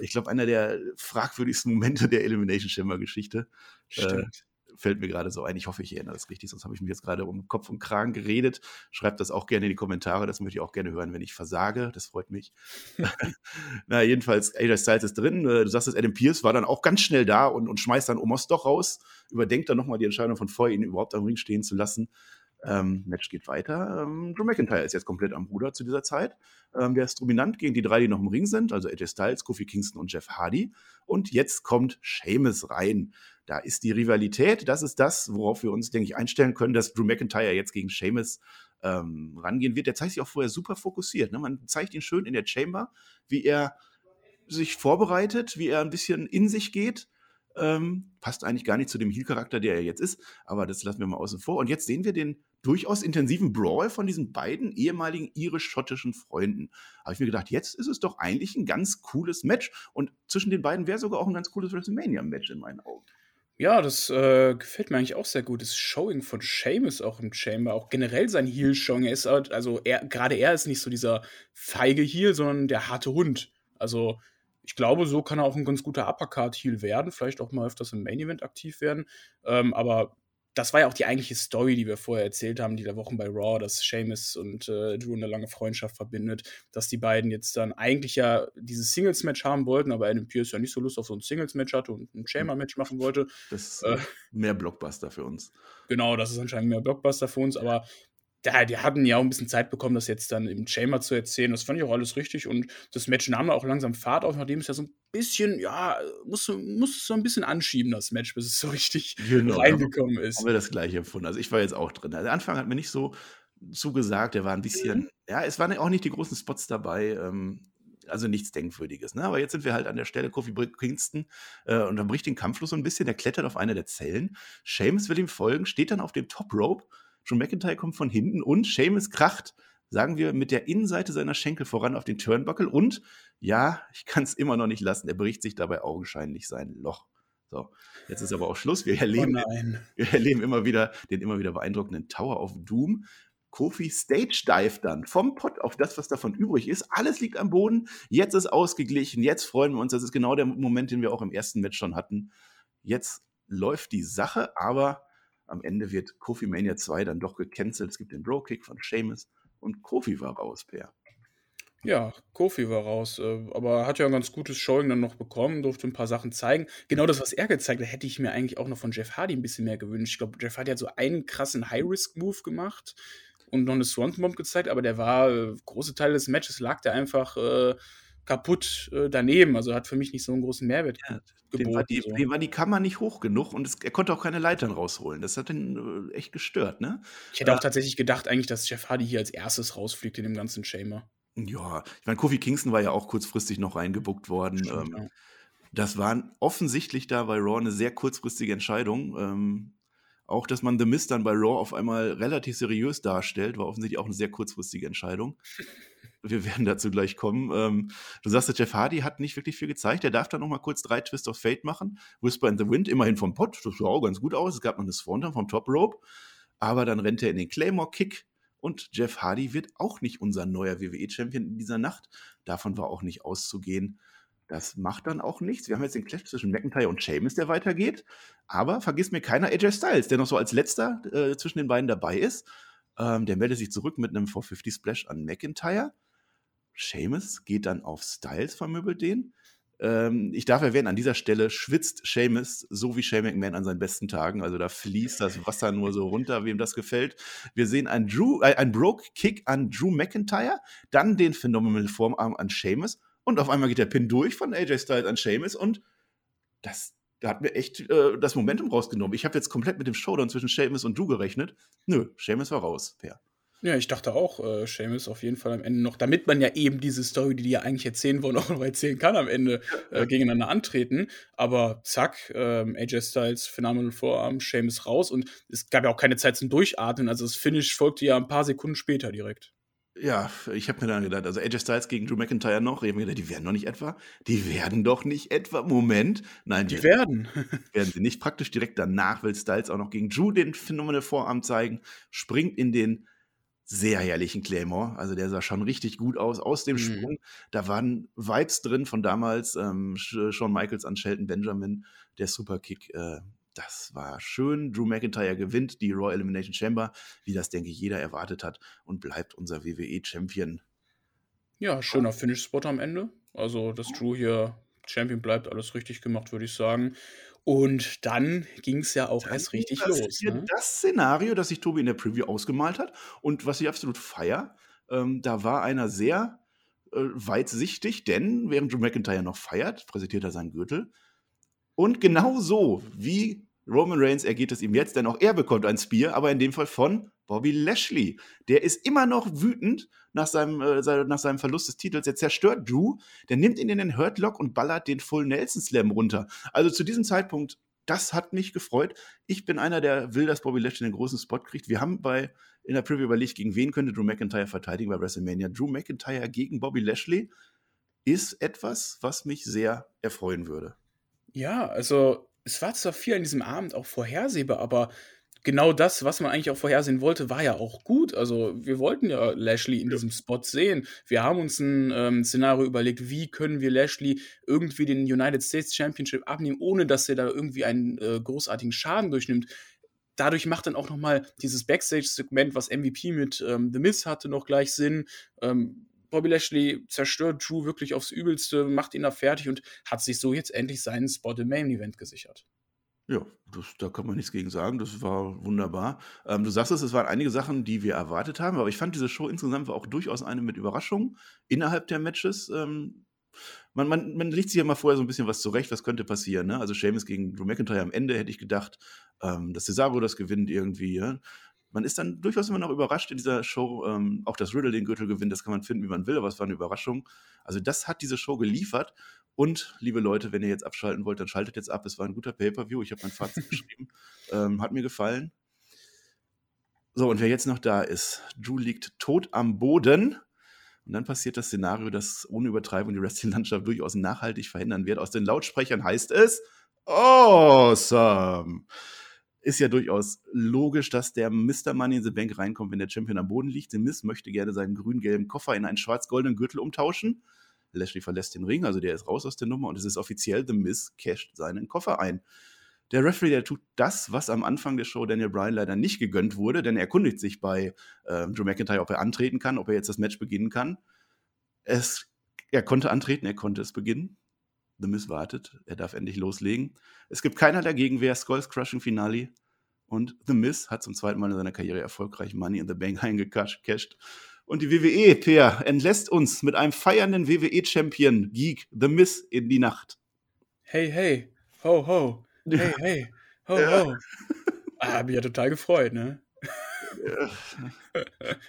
Ich glaube, einer der fragwürdigsten Momente der Elimination Chamber Geschichte. Äh, Stimmt. Fällt mir gerade so ein. Ich hoffe, ich erinnere das richtig, sonst habe ich mich jetzt gerade um Kopf und Kragen geredet. Schreibt das auch gerne in die Kommentare, das möchte ich auch gerne hören, wenn ich versage. Das freut mich. [LAUGHS] [LAUGHS] Na, jedenfalls, AJ Styles ist drin. Äh, du sagst es, Adam Pierce war dann auch ganz schnell da und, und schmeißt dann Omos doch raus. Überdenkt dann nochmal die Entscheidung von vorher, ihn überhaupt am Ring stehen zu lassen. Ähm, Match geht weiter. Ähm, Drew McIntyre ist jetzt komplett am Ruder zu dieser Zeit. Ähm, der ist dominant gegen die drei, die noch im Ring sind, also AJ Styles, Kofi Kingston und Jeff Hardy. Und jetzt kommt Seamus rein. Da ist die Rivalität, das ist das, worauf wir uns, denke ich, einstellen können, dass Drew McIntyre jetzt gegen Seamus ähm, rangehen wird. Der zeigt sich auch vorher super fokussiert. Ne? Man zeigt ihn schön in der Chamber, wie er sich vorbereitet, wie er ein bisschen in sich geht. Ähm, passt eigentlich gar nicht zu dem Heel-Charakter, der er jetzt ist, aber das lassen wir mal außen vor. Und jetzt sehen wir den durchaus intensiven Brawl von diesen beiden ehemaligen irisch-schottischen Freunden. Habe ich mir gedacht, jetzt ist es doch eigentlich ein ganz cooles Match. Und zwischen den beiden wäre sogar auch ein ganz cooles WrestleMania-Match in meinen Augen. Ja, das äh, gefällt mir eigentlich auch sehr gut. Das Showing von Seamus auch im Chamber, auch generell sein Heel-Showing. ist halt, also er, gerade er ist nicht so dieser feige Heel, sondern der harte Hund. Also ich glaube, so kann er auch ein ganz guter Uppercard-Heel werden, vielleicht auch mal öfters im Main-Event aktiv werden. Ähm, aber das war ja auch die eigentliche Story, die wir vorher erzählt haben, die der Wochen bei Raw, dass Seamus und äh, Drew eine lange Freundschaft verbindet, dass die beiden jetzt dann eigentlich ja dieses Singles-Match haben wollten, aber Adam Pierce ja nicht so Lust auf so ein Singles-Match hatte und ein Chamber-Match machen wollte. Das ist äh, mehr Blockbuster für uns. Genau, das ist anscheinend mehr Blockbuster für uns, aber da, die hatten ja auch ein bisschen Zeit bekommen, das jetzt dann im Chamber zu erzählen. Das fand ich auch alles richtig. Und das Match nahm auch langsam Fahrt auf, nachdem es ja so ein bisschen, ja, muss, muss so ein bisschen anschieben, das Match, bis es so richtig genau, reingekommen ist. Haben wir das gleiche empfunden. Also ich war jetzt auch drin. Der Anfang hat mir nicht so zugesagt. Der war ein bisschen, mhm. ja, es waren auch nicht die großen Spots dabei. Ähm, also nichts Denkwürdiges. Ne? Aber jetzt sind wir halt an der Stelle, Kofi Kingston, äh, und dann bricht den Kampflos so ein bisschen, der klettert auf eine der Zellen. Seamus will ihm folgen, steht dann auf dem Top Rope. John McIntyre kommt von hinten und Seamus kracht, sagen wir, mit der Innenseite seiner Schenkel voran auf den Turnbuckle und ja, ich kann es immer noch nicht lassen, er bricht sich dabei augenscheinlich sein Loch. So, jetzt ist aber auch Schluss. Wir erleben, oh wir erleben immer wieder den immer wieder beeindruckenden Tower of Doom. Kofi Stage Dive dann vom Pot auf das, was davon übrig ist. Alles liegt am Boden. Jetzt ist ausgeglichen. Jetzt freuen wir uns. Das ist genau der Moment, den wir auch im ersten Match schon hatten. Jetzt läuft die Sache, aber am Ende wird Kofi Mania 2 dann doch gecancelt. Es gibt den Bro Kick von Seamus und Kofi war raus, Per. Ja, Kofi war raus, äh, aber hat ja ein ganz gutes Showing dann noch bekommen, durfte ein paar Sachen zeigen. Genau das, was er gezeigt hat, hätte ich mir eigentlich auch noch von Jeff Hardy ein bisschen mehr gewünscht. Ich glaube, Jeff Hardy hat so einen krassen High-Risk-Move gemacht und noch eine Swanton Bomb gezeigt, aber der war, äh, große Teile des Matches lag der einfach äh, kaputt äh, daneben. Also hat für mich nicht so einen großen Mehrwert ja, geboten. Dem war, die, so. dem war die Kammer nicht hoch genug und es, er konnte auch keine Leitern rausholen. Das hat ihn äh, echt gestört, ne? Ich hätte auch tatsächlich gedacht eigentlich, dass Jeff Hardy hier als erstes rausfliegt in dem ganzen Chamber. Ja, ich meine, Kofi Kingston war ja auch kurzfristig noch reingebuckt worden. Stimmt, ähm, ja. Das war offensichtlich da bei Raw eine sehr kurzfristige Entscheidung. Ähm, auch, dass man The Mist dann bei Raw auf einmal relativ seriös darstellt, war offensichtlich auch eine sehr kurzfristige Entscheidung. [LAUGHS] Wir werden dazu gleich kommen. Ähm, du sagst, der Jeff Hardy hat nicht wirklich viel gezeigt. Er darf dann noch mal kurz drei Twist of Fate machen. Whisper in the Wind, immerhin vom Pot. Das sah auch ganz gut aus. Es gab noch eine Swanton vom Top Rope. Aber dann rennt er in den Claymore Kick und Jeff Hardy wird auch nicht unser neuer WWE-Champion in dieser Nacht. Davon war auch nicht auszugehen. Das macht dann auch nichts. Wir haben jetzt den Clash zwischen McIntyre und Sheamus, der weitergeht. Aber vergiss mir keiner AJ Styles, der noch so als letzter äh, zwischen den beiden dabei ist. Ähm, der meldet sich zurück mit einem 450 Splash an McIntyre. Sheamus geht dann auf Styles, vermöbelt den. Ähm, ich darf erwähnen, an dieser Stelle schwitzt Seamus so wie Shane McMahon an seinen besten Tagen. Also da fließt das Wasser nur so runter, wem das gefällt. Wir sehen einen, Drew, äh, einen Broke-Kick an Drew McIntyre, dann den Phenomenal Formarm an Seamus und auf einmal geht der Pin durch von AJ Styles an Seamus und das da hat mir echt äh, das Momentum rausgenommen. Ich habe jetzt komplett mit dem Showdown zwischen Seamus und Drew gerechnet. Nö, Seamus war raus. Fair. Ja, ich dachte auch, äh, Seamus auf jeden Fall am Ende noch, damit man ja eben diese Story, die die ja eigentlich erzählen wollen, [LAUGHS] auch noch erzählen kann, am Ende äh, gegeneinander antreten. Aber zack, ähm, AJ Styles, Phenomenal Vorarm, Seamus raus und es gab ja auch keine Zeit zum Durchatmen. Also das Finish folgte ja ein paar Sekunden später direkt. Ja, ich habe mir dann gedacht, also AJ Styles gegen Drew McIntyre noch, ich habe mir gedacht, die werden doch nicht etwa, die werden doch nicht etwa, Moment, nein, die, die werden. [LAUGHS] werden sie nicht. Praktisch direkt danach will Styles auch noch gegen Drew den Phenomenal Vorarm zeigen, springt in den sehr herrlichen Claymore. Also der sah schon richtig gut aus, aus dem mhm. Sprung. Da waren Vibes drin von damals, ähm, Shawn Michaels an Shelton Benjamin, der Superkick. Äh, das war schön. Drew McIntyre gewinnt die Raw Elimination Chamber, wie das, denke ich, jeder erwartet hat und bleibt unser WWE-Champion. Ja, schöner Finish-Spot am Ende. Also, dass Drew hier Champion bleibt, alles richtig gemacht, würde ich sagen. Und dann ging es ja auch dann erst richtig los. Ne? Das Szenario, das sich Tobi in der Preview ausgemalt hat und was ich absolut feier, ähm, da war einer sehr äh, weitsichtig, denn während Drew McIntyre noch feiert, präsentiert er seinen Gürtel. Und genau so, wie Roman Reigns ergeht es ihm jetzt, denn auch er bekommt ein Spear, aber in dem Fall von Bobby Lashley. Der ist immer noch wütend nach seinem, äh, nach seinem Verlust des Titels. Er zerstört Drew, der nimmt ihn in den Hurtlock und ballert den Full Nelson Slam runter. Also zu diesem Zeitpunkt, das hat mich gefreut. Ich bin einer, der will, dass Bobby Lashley einen großen Spot kriegt. Wir haben bei in der Preview überlegt, gegen wen könnte Drew McIntyre verteidigen bei WrestleMania. Drew McIntyre gegen Bobby Lashley ist etwas, was mich sehr erfreuen würde. Ja, also es war zwar viel an diesem Abend auch vorhersehbar, aber genau das, was man eigentlich auch vorhersehen wollte, war ja auch gut. Also wir wollten ja Lashley in ja. diesem Spot sehen. Wir haben uns ein ähm, Szenario überlegt, wie können wir Lashley irgendwie den United States Championship abnehmen, ohne dass er da irgendwie einen äh, großartigen Schaden durchnimmt. Dadurch macht dann auch noch mal dieses Backstage-Segment, was MVP mit ähm, The Miz hatte, noch gleich Sinn. Ähm, Bobby Lashley zerstört Drew wirklich aufs Übelste, macht ihn da fertig und hat sich so jetzt endlich seinen Spot im Main Event gesichert. Ja, das, da kann man nichts gegen sagen. Das war wunderbar. Ähm, du sagst es, es waren einige Sachen, die wir erwartet haben, aber ich fand diese Show insgesamt war auch durchaus eine mit Überraschungen innerhalb der Matches. Ähm, man, man, man legt sich ja mal vorher so ein bisschen was zurecht, was könnte passieren. Ne? Also Seamus gegen Drew McIntyre am Ende hätte ich gedacht, ähm, dass Cesaro das gewinnt irgendwie. Ja? Man ist dann durchaus immer noch überrascht in dieser Show. Ähm, auch das Riddle den Gürtel gewinnt, das kann man finden, wie man will, aber es war eine Überraschung. Also das hat diese Show geliefert. Und, liebe Leute, wenn ihr jetzt abschalten wollt, dann schaltet jetzt ab. Es war ein guter Pay-Per-View. Ich habe mein Fazit [LAUGHS] geschrieben. Ähm, hat mir gefallen. So, und wer jetzt noch da ist, Drew liegt tot am Boden. Und dann passiert das Szenario, das ohne Übertreibung die Wrestling-Landschaft durchaus nachhaltig verändern wird. Aus den Lautsprechern heißt es Awesome! Ist ja durchaus logisch, dass der Mr. Money in the Bank reinkommt, wenn der Champion am Boden liegt. The Miss möchte gerne seinen grün-gelben Koffer in einen schwarz-goldenen Gürtel umtauschen. Lashley verlässt den Ring, also der ist raus aus der Nummer und es ist offiziell, The Miss casht seinen Koffer ein. Der Referee, der tut das, was am Anfang der Show Daniel Bryan leider nicht gegönnt wurde, denn er erkundigt sich bei äh, Drew McIntyre, ob er antreten kann, ob er jetzt das Match beginnen kann. Es, er konnte antreten, er konnte es beginnen. The Miz wartet, er darf endlich loslegen. Es gibt keiner dagegen, wer Skulls Crushing Finale. Und The Miz hat zum zweiten Mal in seiner Karriere erfolgreich Money in the Bank [LAUGHS] eingecashed. Und die WWE, Peer, entlässt uns mit einem feiernden WWE-Champion, Geek, The Miz, in die Nacht. Hey, hey, ho, ho, hey, hey, ho, ja. ho. Ah, hab mich ja total gefreut, ne? Ja. [LAUGHS]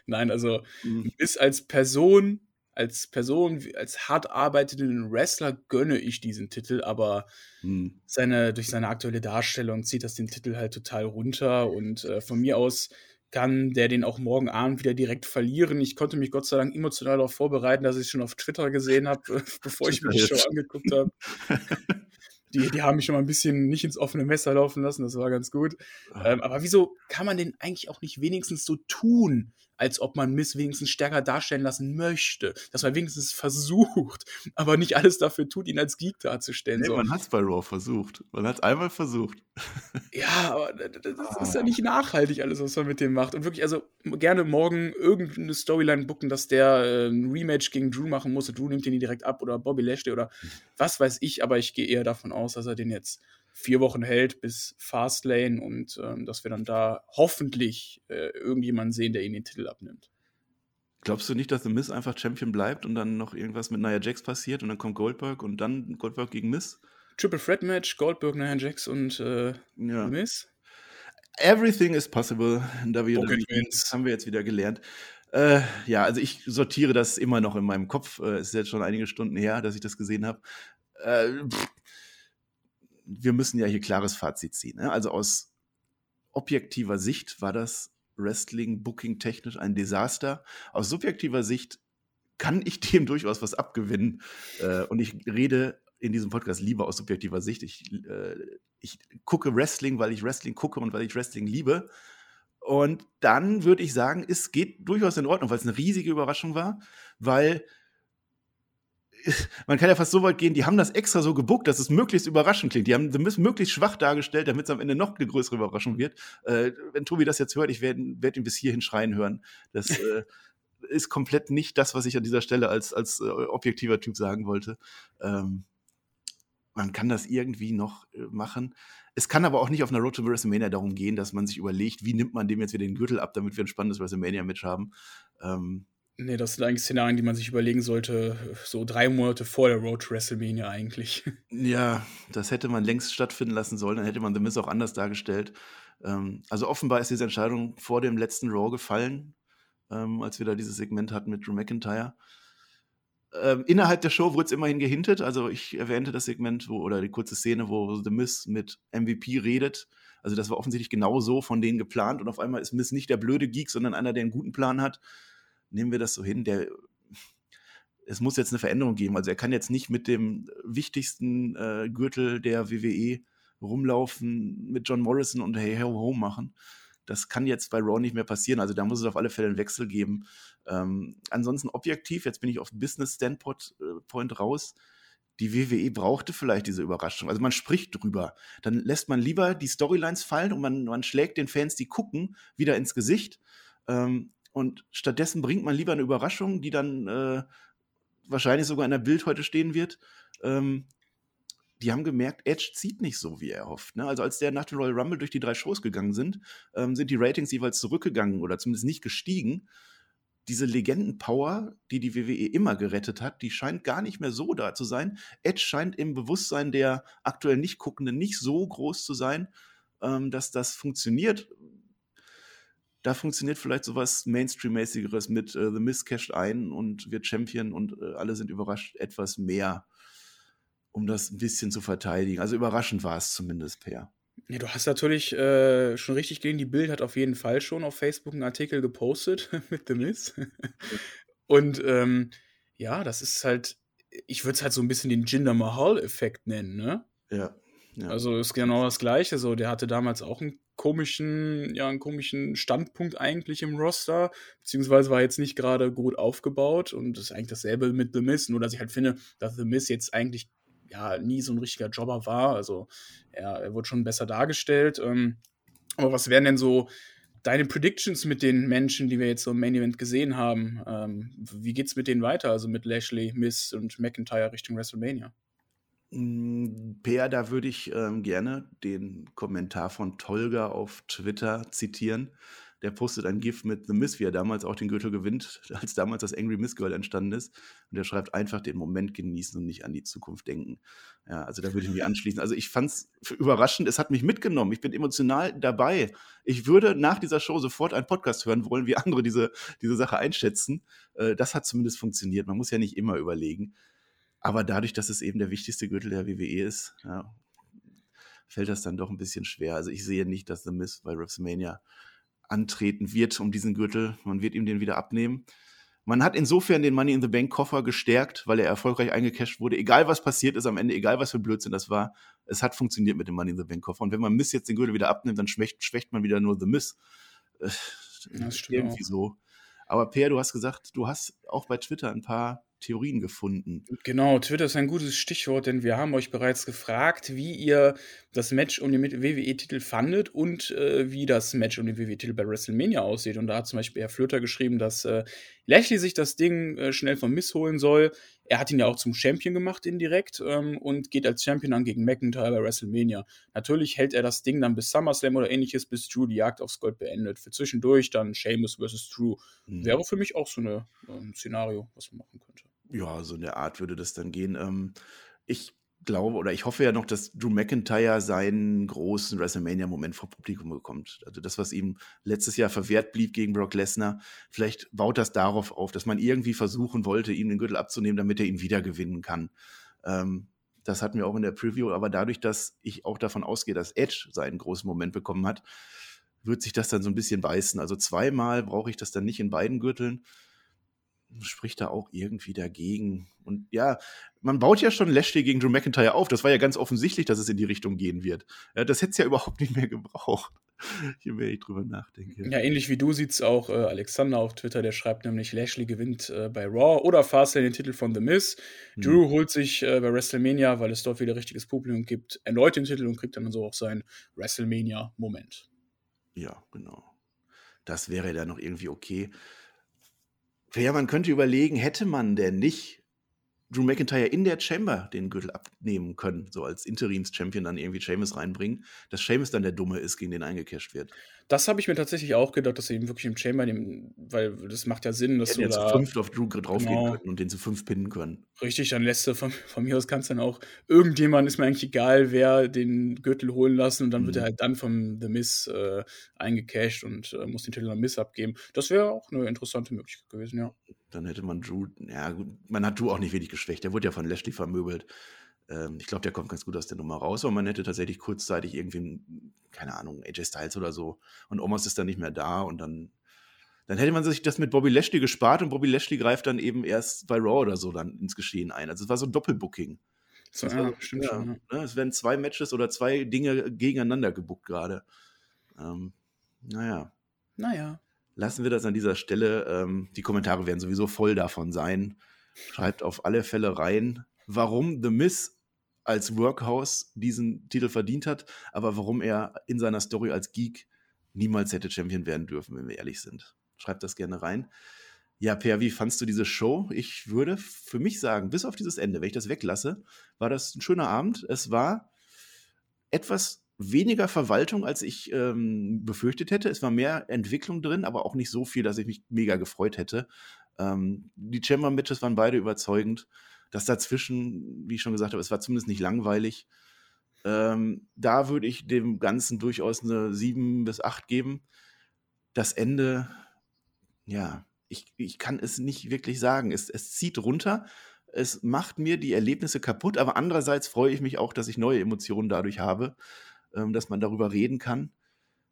Nein, also mhm. Miz als Person als Person, als hart arbeitenden Wrestler gönne ich diesen Titel, aber hm. seine, durch seine aktuelle Darstellung zieht das den Titel halt total runter und äh, von mir aus kann der den auch morgen Abend wieder direkt verlieren. Ich konnte mich Gott sei Dank emotional darauf vorbereiten, dass ich es schon auf Twitter gesehen habe, [LAUGHS] bevor ich mir die Show angeguckt habe. [LAUGHS] die, die haben mich schon mal ein bisschen nicht ins offene Messer laufen lassen, das war ganz gut. Ah. Ähm, aber wieso kann man denn eigentlich auch nicht wenigstens so tun, als ob man Miss wenigstens stärker darstellen lassen möchte? Dass man wenigstens versucht, [LAUGHS] aber nicht alles dafür tut, ihn als Geek darzustellen. Nee, so. Man hat es bei Raw versucht. Man hat es einmal versucht. [LAUGHS] Ja, aber das ist ja nicht nachhaltig, alles, was man mit dem macht. Und wirklich, also gerne morgen irgendeine Storyline booken, dass der äh, ein Rematch gegen Drew machen muss. Drew nimmt den direkt ab oder Bobby Lashley oder mhm. was weiß ich, aber ich gehe eher davon aus, dass er den jetzt vier Wochen hält bis Fastlane und ähm, dass wir dann da hoffentlich äh, irgendjemanden sehen, der ihn den Titel abnimmt. Glaubst du nicht, dass The Miss einfach Champion bleibt und dann noch irgendwas mit Nia Jax passiert und dann kommt Goldberg und dann Goldberg gegen Miss? Triple Threat Match, Goldberg, Nia Jax und äh, ja. Miss? Everything is possible in WWE. Das haben wir jetzt wieder gelernt. Äh, ja, also ich sortiere das immer noch in meinem Kopf. Äh, es ist jetzt schon einige Stunden her, dass ich das gesehen habe. Äh, wir müssen ja hier klares Fazit ziehen. Ne? Also aus objektiver Sicht war das Wrestling Booking technisch ein Desaster. Aus subjektiver Sicht kann ich dem durchaus was abgewinnen. Äh, und ich rede in diesem Podcast lieber aus subjektiver Sicht. Ich, äh, ich gucke Wrestling, weil ich Wrestling gucke und weil ich Wrestling liebe. Und dann würde ich sagen, es geht durchaus in Ordnung, weil es eine riesige Überraschung war, weil [LAUGHS] man kann ja fast so weit gehen, die haben das extra so gebuckt, dass es möglichst überraschend klingt. Die haben es möglichst schwach dargestellt, damit es am Ende noch eine größere Überraschung wird. Äh, wenn Tobi das jetzt hört, ich werde werd ihn bis hierhin schreien hören. Das [LAUGHS] äh, ist komplett nicht das, was ich an dieser Stelle als, als äh, objektiver Typ sagen wollte. Ähm, man kann das irgendwie noch äh, machen. Es kann aber auch nicht auf einer Road to WrestleMania darum gehen, dass man sich überlegt, wie nimmt man dem jetzt wieder den Gürtel ab, damit wir ein spannendes WrestleMania-Match haben. Ähm, Nee, das sind eigentlich Szenarien, die man sich überlegen sollte, so drei Monate vor der Road to WrestleMania eigentlich. [LAUGHS] Ja, das hätte man längst stattfinden lassen sollen, dann hätte man The Miz auch anders dargestellt. Ähm, also offenbar ist diese Entscheidung vor dem letzten Raw gefallen, ähm, als wir da dieses Segment hatten mit Drew McIntyre. Ähm, innerhalb der Show wurde es immerhin gehintet, also ich erwähnte das Segment, wo, oder die kurze Szene, wo The Miz mit MVP redet. Also das war offensichtlich genau so von denen geplant und auf einmal ist Miz nicht der blöde Geek, sondern einer, der einen guten Plan hat nehmen wir das so hin, der es muss jetzt eine Veränderung geben. Also er kann jetzt nicht mit dem wichtigsten äh, Gürtel der WWE rumlaufen, mit John Morrison und Hey Ho Ho machen. Das kann jetzt bei Raw nicht mehr passieren. Also da muss es auf alle Fälle einen Wechsel geben. Ähm, ansonsten objektiv, jetzt bin ich auf Business Standpoint äh, raus. Die WWE brauchte vielleicht diese Überraschung. Also man spricht drüber. Dann lässt man lieber die Storylines fallen und man, man schlägt den Fans, die gucken, wieder ins Gesicht. Ähm, und stattdessen bringt man lieber eine Überraschung, die dann äh, wahrscheinlich sogar in der Bild heute stehen wird. Ähm, die haben gemerkt, Edge zieht nicht so, wie er hofft. Ne? Also als der nach dem Royal Rumble durch die drei Shows gegangen sind, ähm, sind die Ratings jeweils zurückgegangen oder zumindest nicht gestiegen. Diese Legendenpower, die die WWE immer gerettet hat, die scheint gar nicht mehr so da zu sein. Edge scheint im Bewusstsein der aktuell nicht Guckenden nicht so groß zu sein, ähm, dass das funktioniert da funktioniert vielleicht sowas Mainstream-mäßigeres mit äh, The Miss casht ein und wird Champion und äh, alle sind überrascht etwas mehr, um das ein bisschen zu verteidigen. Also überraschend war es zumindest, Per. Ja, du hast natürlich äh, schon richtig gegen Die Bild hat auf jeden Fall schon auf Facebook einen Artikel gepostet [LAUGHS] mit The Miss. [LAUGHS] und ähm, ja, das ist halt, ich würde es halt so ein bisschen den Jinder Mahal-Effekt nennen, ne? Ja. ja. Also ist genau das Gleiche. So, der hatte damals auch einen komischen, ja, einen komischen Standpunkt eigentlich im Roster, beziehungsweise war jetzt nicht gerade gut aufgebaut und das ist eigentlich dasselbe mit The Miz, nur dass ich halt finde, dass The Miz jetzt eigentlich ja nie so ein richtiger Jobber war. Also er, er wurde schon besser dargestellt. Ähm, aber was wären denn so deine Predictions mit den Menschen, die wir jetzt so im Main Event gesehen haben? Ähm, wie geht's mit denen weiter? Also mit Lashley, Miss und McIntyre Richtung WrestleMania? Mm, Per, da würde ich ähm, gerne den Kommentar von Tolga auf Twitter zitieren. Der postet ein GIF mit The Miss, wie er damals auch den Gürtel gewinnt, [LAUGHS] als damals das Angry Miss Girl entstanden ist. Und er schreibt einfach den Moment genießen und nicht an die Zukunft denken. Ja, also da würde ich mich anschließen. Also ich fand es überraschend, es hat mich mitgenommen. Ich bin emotional dabei. Ich würde nach dieser Show sofort einen Podcast hören wollen, wie andere diese, diese Sache einschätzen. Äh, das hat zumindest funktioniert. Man muss ja nicht immer überlegen. Aber dadurch, dass es eben der wichtigste Gürtel der WWE ist, ja, fällt das dann doch ein bisschen schwer. Also ich sehe nicht, dass The Miss bei WrestleMania antreten wird um diesen Gürtel. Man wird ihm den wieder abnehmen. Man hat insofern den Money in the Bank Koffer gestärkt, weil er erfolgreich eingecasht wurde. Egal was passiert ist am Ende, egal was für Blödsinn das war, es hat funktioniert mit dem Money in the Bank Koffer. Und wenn man Miss jetzt den Gürtel wieder abnimmt, dann schwächt, schwächt man wieder nur The Miss. Äh, das stimmt irgendwie auch. so. Aber Per, du hast gesagt, du hast auch bei Twitter ein paar Theorien gefunden. Genau, Twitter ist ein gutes Stichwort, denn wir haben euch bereits gefragt, wie ihr das Match um den WWE-Titel fandet und äh, wie das Match um den WWE-Titel bei WrestleMania aussieht. Und da hat zum Beispiel Herr Flöter geschrieben, dass äh, Lashley sich das Ding äh, schnell von Miss holen soll. Er hat ihn ja auch zum Champion gemacht indirekt ähm, und geht als Champion an gegen McIntyre bei WrestleMania. Natürlich hält er das Ding dann bis SummerSlam oder ähnliches, bis Drew die Jagd aufs Gold beendet. Für zwischendurch dann Sheamus vs. Drew. Mhm. Wäre für mich auch so eine, ein Szenario, was man machen könnte. Ja, so in der Art würde das dann gehen. Ähm, ich glaube oder ich hoffe ja noch, dass Drew McIntyre seinen großen WrestleMania-Moment vor Publikum bekommt. Also das, was ihm letztes Jahr verwehrt blieb gegen Brock Lesnar, vielleicht baut das darauf auf, dass man irgendwie versuchen wollte, ihm den Gürtel abzunehmen, damit er ihn wieder gewinnen kann. Ähm, das hatten wir auch in der Preview, aber dadurch, dass ich auch davon ausgehe, dass Edge seinen großen Moment bekommen hat, wird sich das dann so ein bisschen beißen. Also zweimal brauche ich das dann nicht in beiden Gürteln spricht da auch irgendwie dagegen. Und ja, man baut ja schon Lashley gegen Drew McIntyre auf. Das war ja ganz offensichtlich, dass es in die Richtung gehen wird. Ja, das hätte es ja [LAUGHS] überhaupt nicht mehr gebraucht. Je mehr ich drüber nachdenke. Ja, ähnlich wie du sieht es auch äh, Alexander auf Twitter, der schreibt nämlich, Lashley gewinnt äh, bei Raw oder Fastlane den Titel von The Miz. Hm. Drew holt sich äh, bei WrestleMania, weil es dort wieder richtiges Publikum gibt, erneut den Titel und kriegt dann so auch seinen WrestleMania-Moment. Ja, genau. Das wäre dann noch irgendwie okay. Ja, man könnte überlegen, hätte man denn nicht Drew McIntyre in der Chamber den Gürtel abnehmen können, so als Interims-Champion dann irgendwie Seamus reinbringen, dass Seamus dann der Dumme ist, gegen den eingecasht wird. Das habe ich mir tatsächlich auch gedacht, dass sie ihn wirklich im Chamber nehmen, weil das macht ja Sinn, dass ja, du da... zu fünf auf Drew draufgehen genau. können und den zu fünf pinnen können. Richtig, dann lässt du von, von mir aus kannst dann auch irgendjemand, ist mir eigentlich egal, wer den Gürtel holen lassen und dann mhm. wird er halt dann vom The Miss äh, eingecasht und äh, muss den Titel an Miss abgeben. Das wäre auch eine interessante Möglichkeit gewesen, ja. Dann hätte man Drew, ja, man hat Drew auch nicht wenig geschwächt. Der wurde ja von Lashley vermöbelt. Ähm, ich glaube, der kommt ganz gut aus der Nummer raus, aber man hätte tatsächlich kurzzeitig irgendwie, keine Ahnung, AJ Styles oder so und Omos ist dann nicht mehr da und dann, dann hätte man sich das mit Bobby Lashley gespart und Bobby Lashley greift dann eben erst bei Raw oder so dann ins Geschehen ein. Also es war so ein Doppelbooking. So, ja, war, stimmt ja, schon. Ne, es werden zwei Matches oder zwei Dinge gegeneinander gebuckt gerade. Ähm, naja. Naja lassen wir das an dieser Stelle. Ähm, die Kommentare werden sowieso voll davon sein. Schreibt auf alle Fälle rein, warum The Miss als Workhouse diesen Titel verdient hat, aber warum er in seiner Story als Geek niemals hätte Champion werden dürfen, wenn wir ehrlich sind. Schreibt das gerne rein. Ja, Per, wie fandst du diese Show? Ich würde für mich sagen, bis auf dieses Ende, wenn ich das weglasse, war das ein schöner Abend. Es war etwas weniger Verwaltung, als ich ähm, befürchtet hätte. Es war mehr Entwicklung drin, aber auch nicht so viel, dass ich mich mega gefreut hätte. Ähm, die Chamber-Matches waren beide überzeugend. Das dazwischen, wie ich schon gesagt habe, es war zumindest nicht langweilig. Ähm, da würde ich dem Ganzen durchaus eine 7 bis 8 geben. das Ende, ja, ich, ich kann es nicht wirklich sagen. Es, es zieht runter, es macht mir die Erlebnisse kaputt, aber andererseits freue ich mich auch, dass ich neue Emotionen dadurch habe, ähm, dass man darüber reden kann.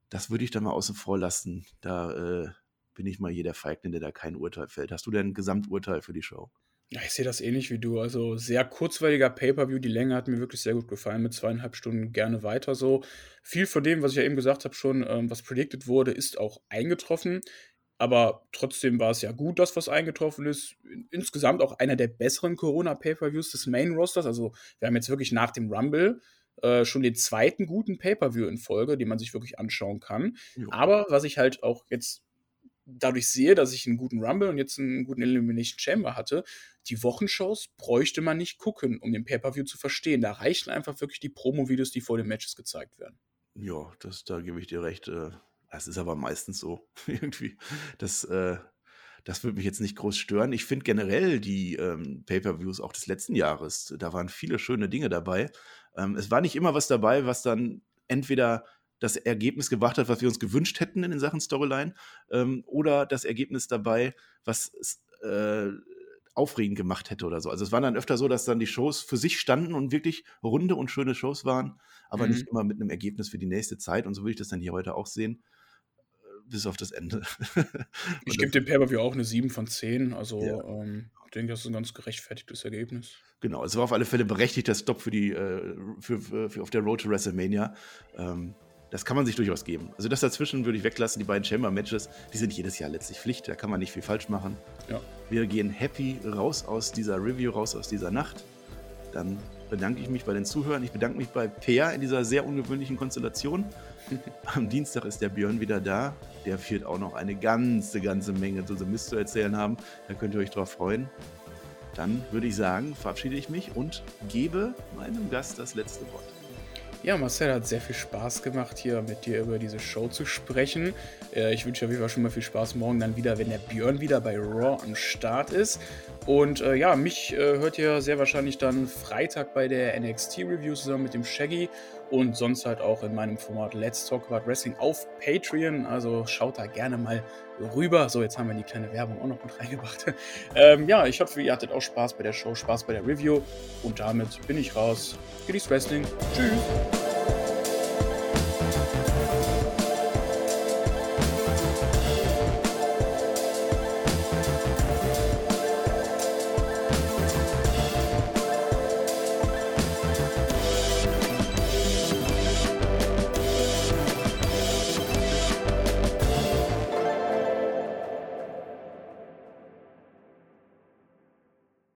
Das würde ich dann mal außen vor lassen. Da äh, bin ich mal hier der Feigling, der da kein Urteil fällt. Hast du denn ein Gesamturteil für die Show? Ja, ich sehe das ähnlich wie du. Also sehr kurzweiliger Pay-Per-View. Die Länge hat mir wirklich sehr gut gefallen. Mit zweieinhalb Stunden gerne weiter so. Viel von dem, was ich ja eben gesagt habe, schon, ähm, was predicted wurde, ist auch eingetroffen. Aber trotzdem war es ja gut, dass was eingetroffen ist. Insgesamt auch einer der besseren Corona-Pay-Per-Views des Main-Rosters. Also wir haben jetzt wirklich nach dem Rumble äh, schon den zweiten guten Pay-Per-View in Folge, den man sich wirklich anschauen kann. Jo. Aber was ich halt auch jetzt dadurch sehe, dass ich einen guten Rumble und jetzt einen guten Elimination Chamber hatte, die Wochenshows bräuchte man nicht gucken, um den Pay-Per-View zu verstehen. Da reichen einfach wirklich die Promo-Videos, die vor den Matches gezeigt werden. Ja, das, da gebe ich dir recht. Äh, das ist aber meistens so. [LAUGHS] Irgendwie. Das, äh, das würde mich jetzt nicht groß stören. Ich finde generell die ähm, Pay-Per-Views auch des letzten Jahres, da waren viele schöne Dinge dabei. Ähm, es war nicht immer was dabei, was dann entweder das Ergebnis gebracht hat, was wir uns gewünscht hätten in den Sachen Storyline, ähm, oder das Ergebnis dabei, was äh, aufregend gemacht hätte oder so. Also es war dann öfter so, dass dann die Shows für sich standen und wirklich runde und schöne Shows waren, aber mhm. nicht immer mit einem Ergebnis für die nächste Zeit. Und so würde ich das dann hier heute auch sehen äh, bis auf das Ende. [LAUGHS] ich gebe dem Pay-Per-View auch eine 7 von 10. Also ja. ähm, denke, das ist ein ganz gerechtfertigtes Ergebnis. Genau, es war auf alle Fälle berechtigter Stop für die äh, für, für, für, auf der Road to WrestleMania. Ähm, das kann man sich durchaus geben. Also das dazwischen würde ich weglassen, die beiden Chamber-Matches, die sind jedes Jahr letztlich Pflicht, da kann man nicht viel falsch machen. Ja. Wir gehen happy raus aus dieser Review, raus aus dieser Nacht. Dann bedanke ich mich bei den Zuhörern. Ich bedanke mich bei Peer in dieser sehr ungewöhnlichen Konstellation. Am Dienstag ist der Björn wieder da. Der wird auch noch eine ganze, ganze Menge zu The Mist zu erzählen haben. Da könnt ihr euch drauf freuen. Dann würde ich sagen, verabschiede ich mich und gebe meinem Gast das letzte Wort. Ja, Marcel hat sehr viel Spaß gemacht, hier mit dir über diese Show zu sprechen. Äh, ich wünsche auf jeden Fall schon mal viel Spaß morgen dann wieder, wenn der Björn wieder bei Raw am Start ist. Und äh, ja, mich äh, hört ihr sehr wahrscheinlich dann Freitag bei der NXT-Review zusammen mit dem Shaggy und sonst halt auch in meinem Format Let's Talk About Wrestling auf Patreon. Also schaut da gerne mal rüber. So, jetzt haben wir die kleine Werbung auch noch mit [LAUGHS] reingebracht. ähm, ja, ich hoffe, ihr hattet auch Spaß bei der Show, Spaß bei der Review. Und damit bin ich raus. Genießt Wrestling. Tschüss.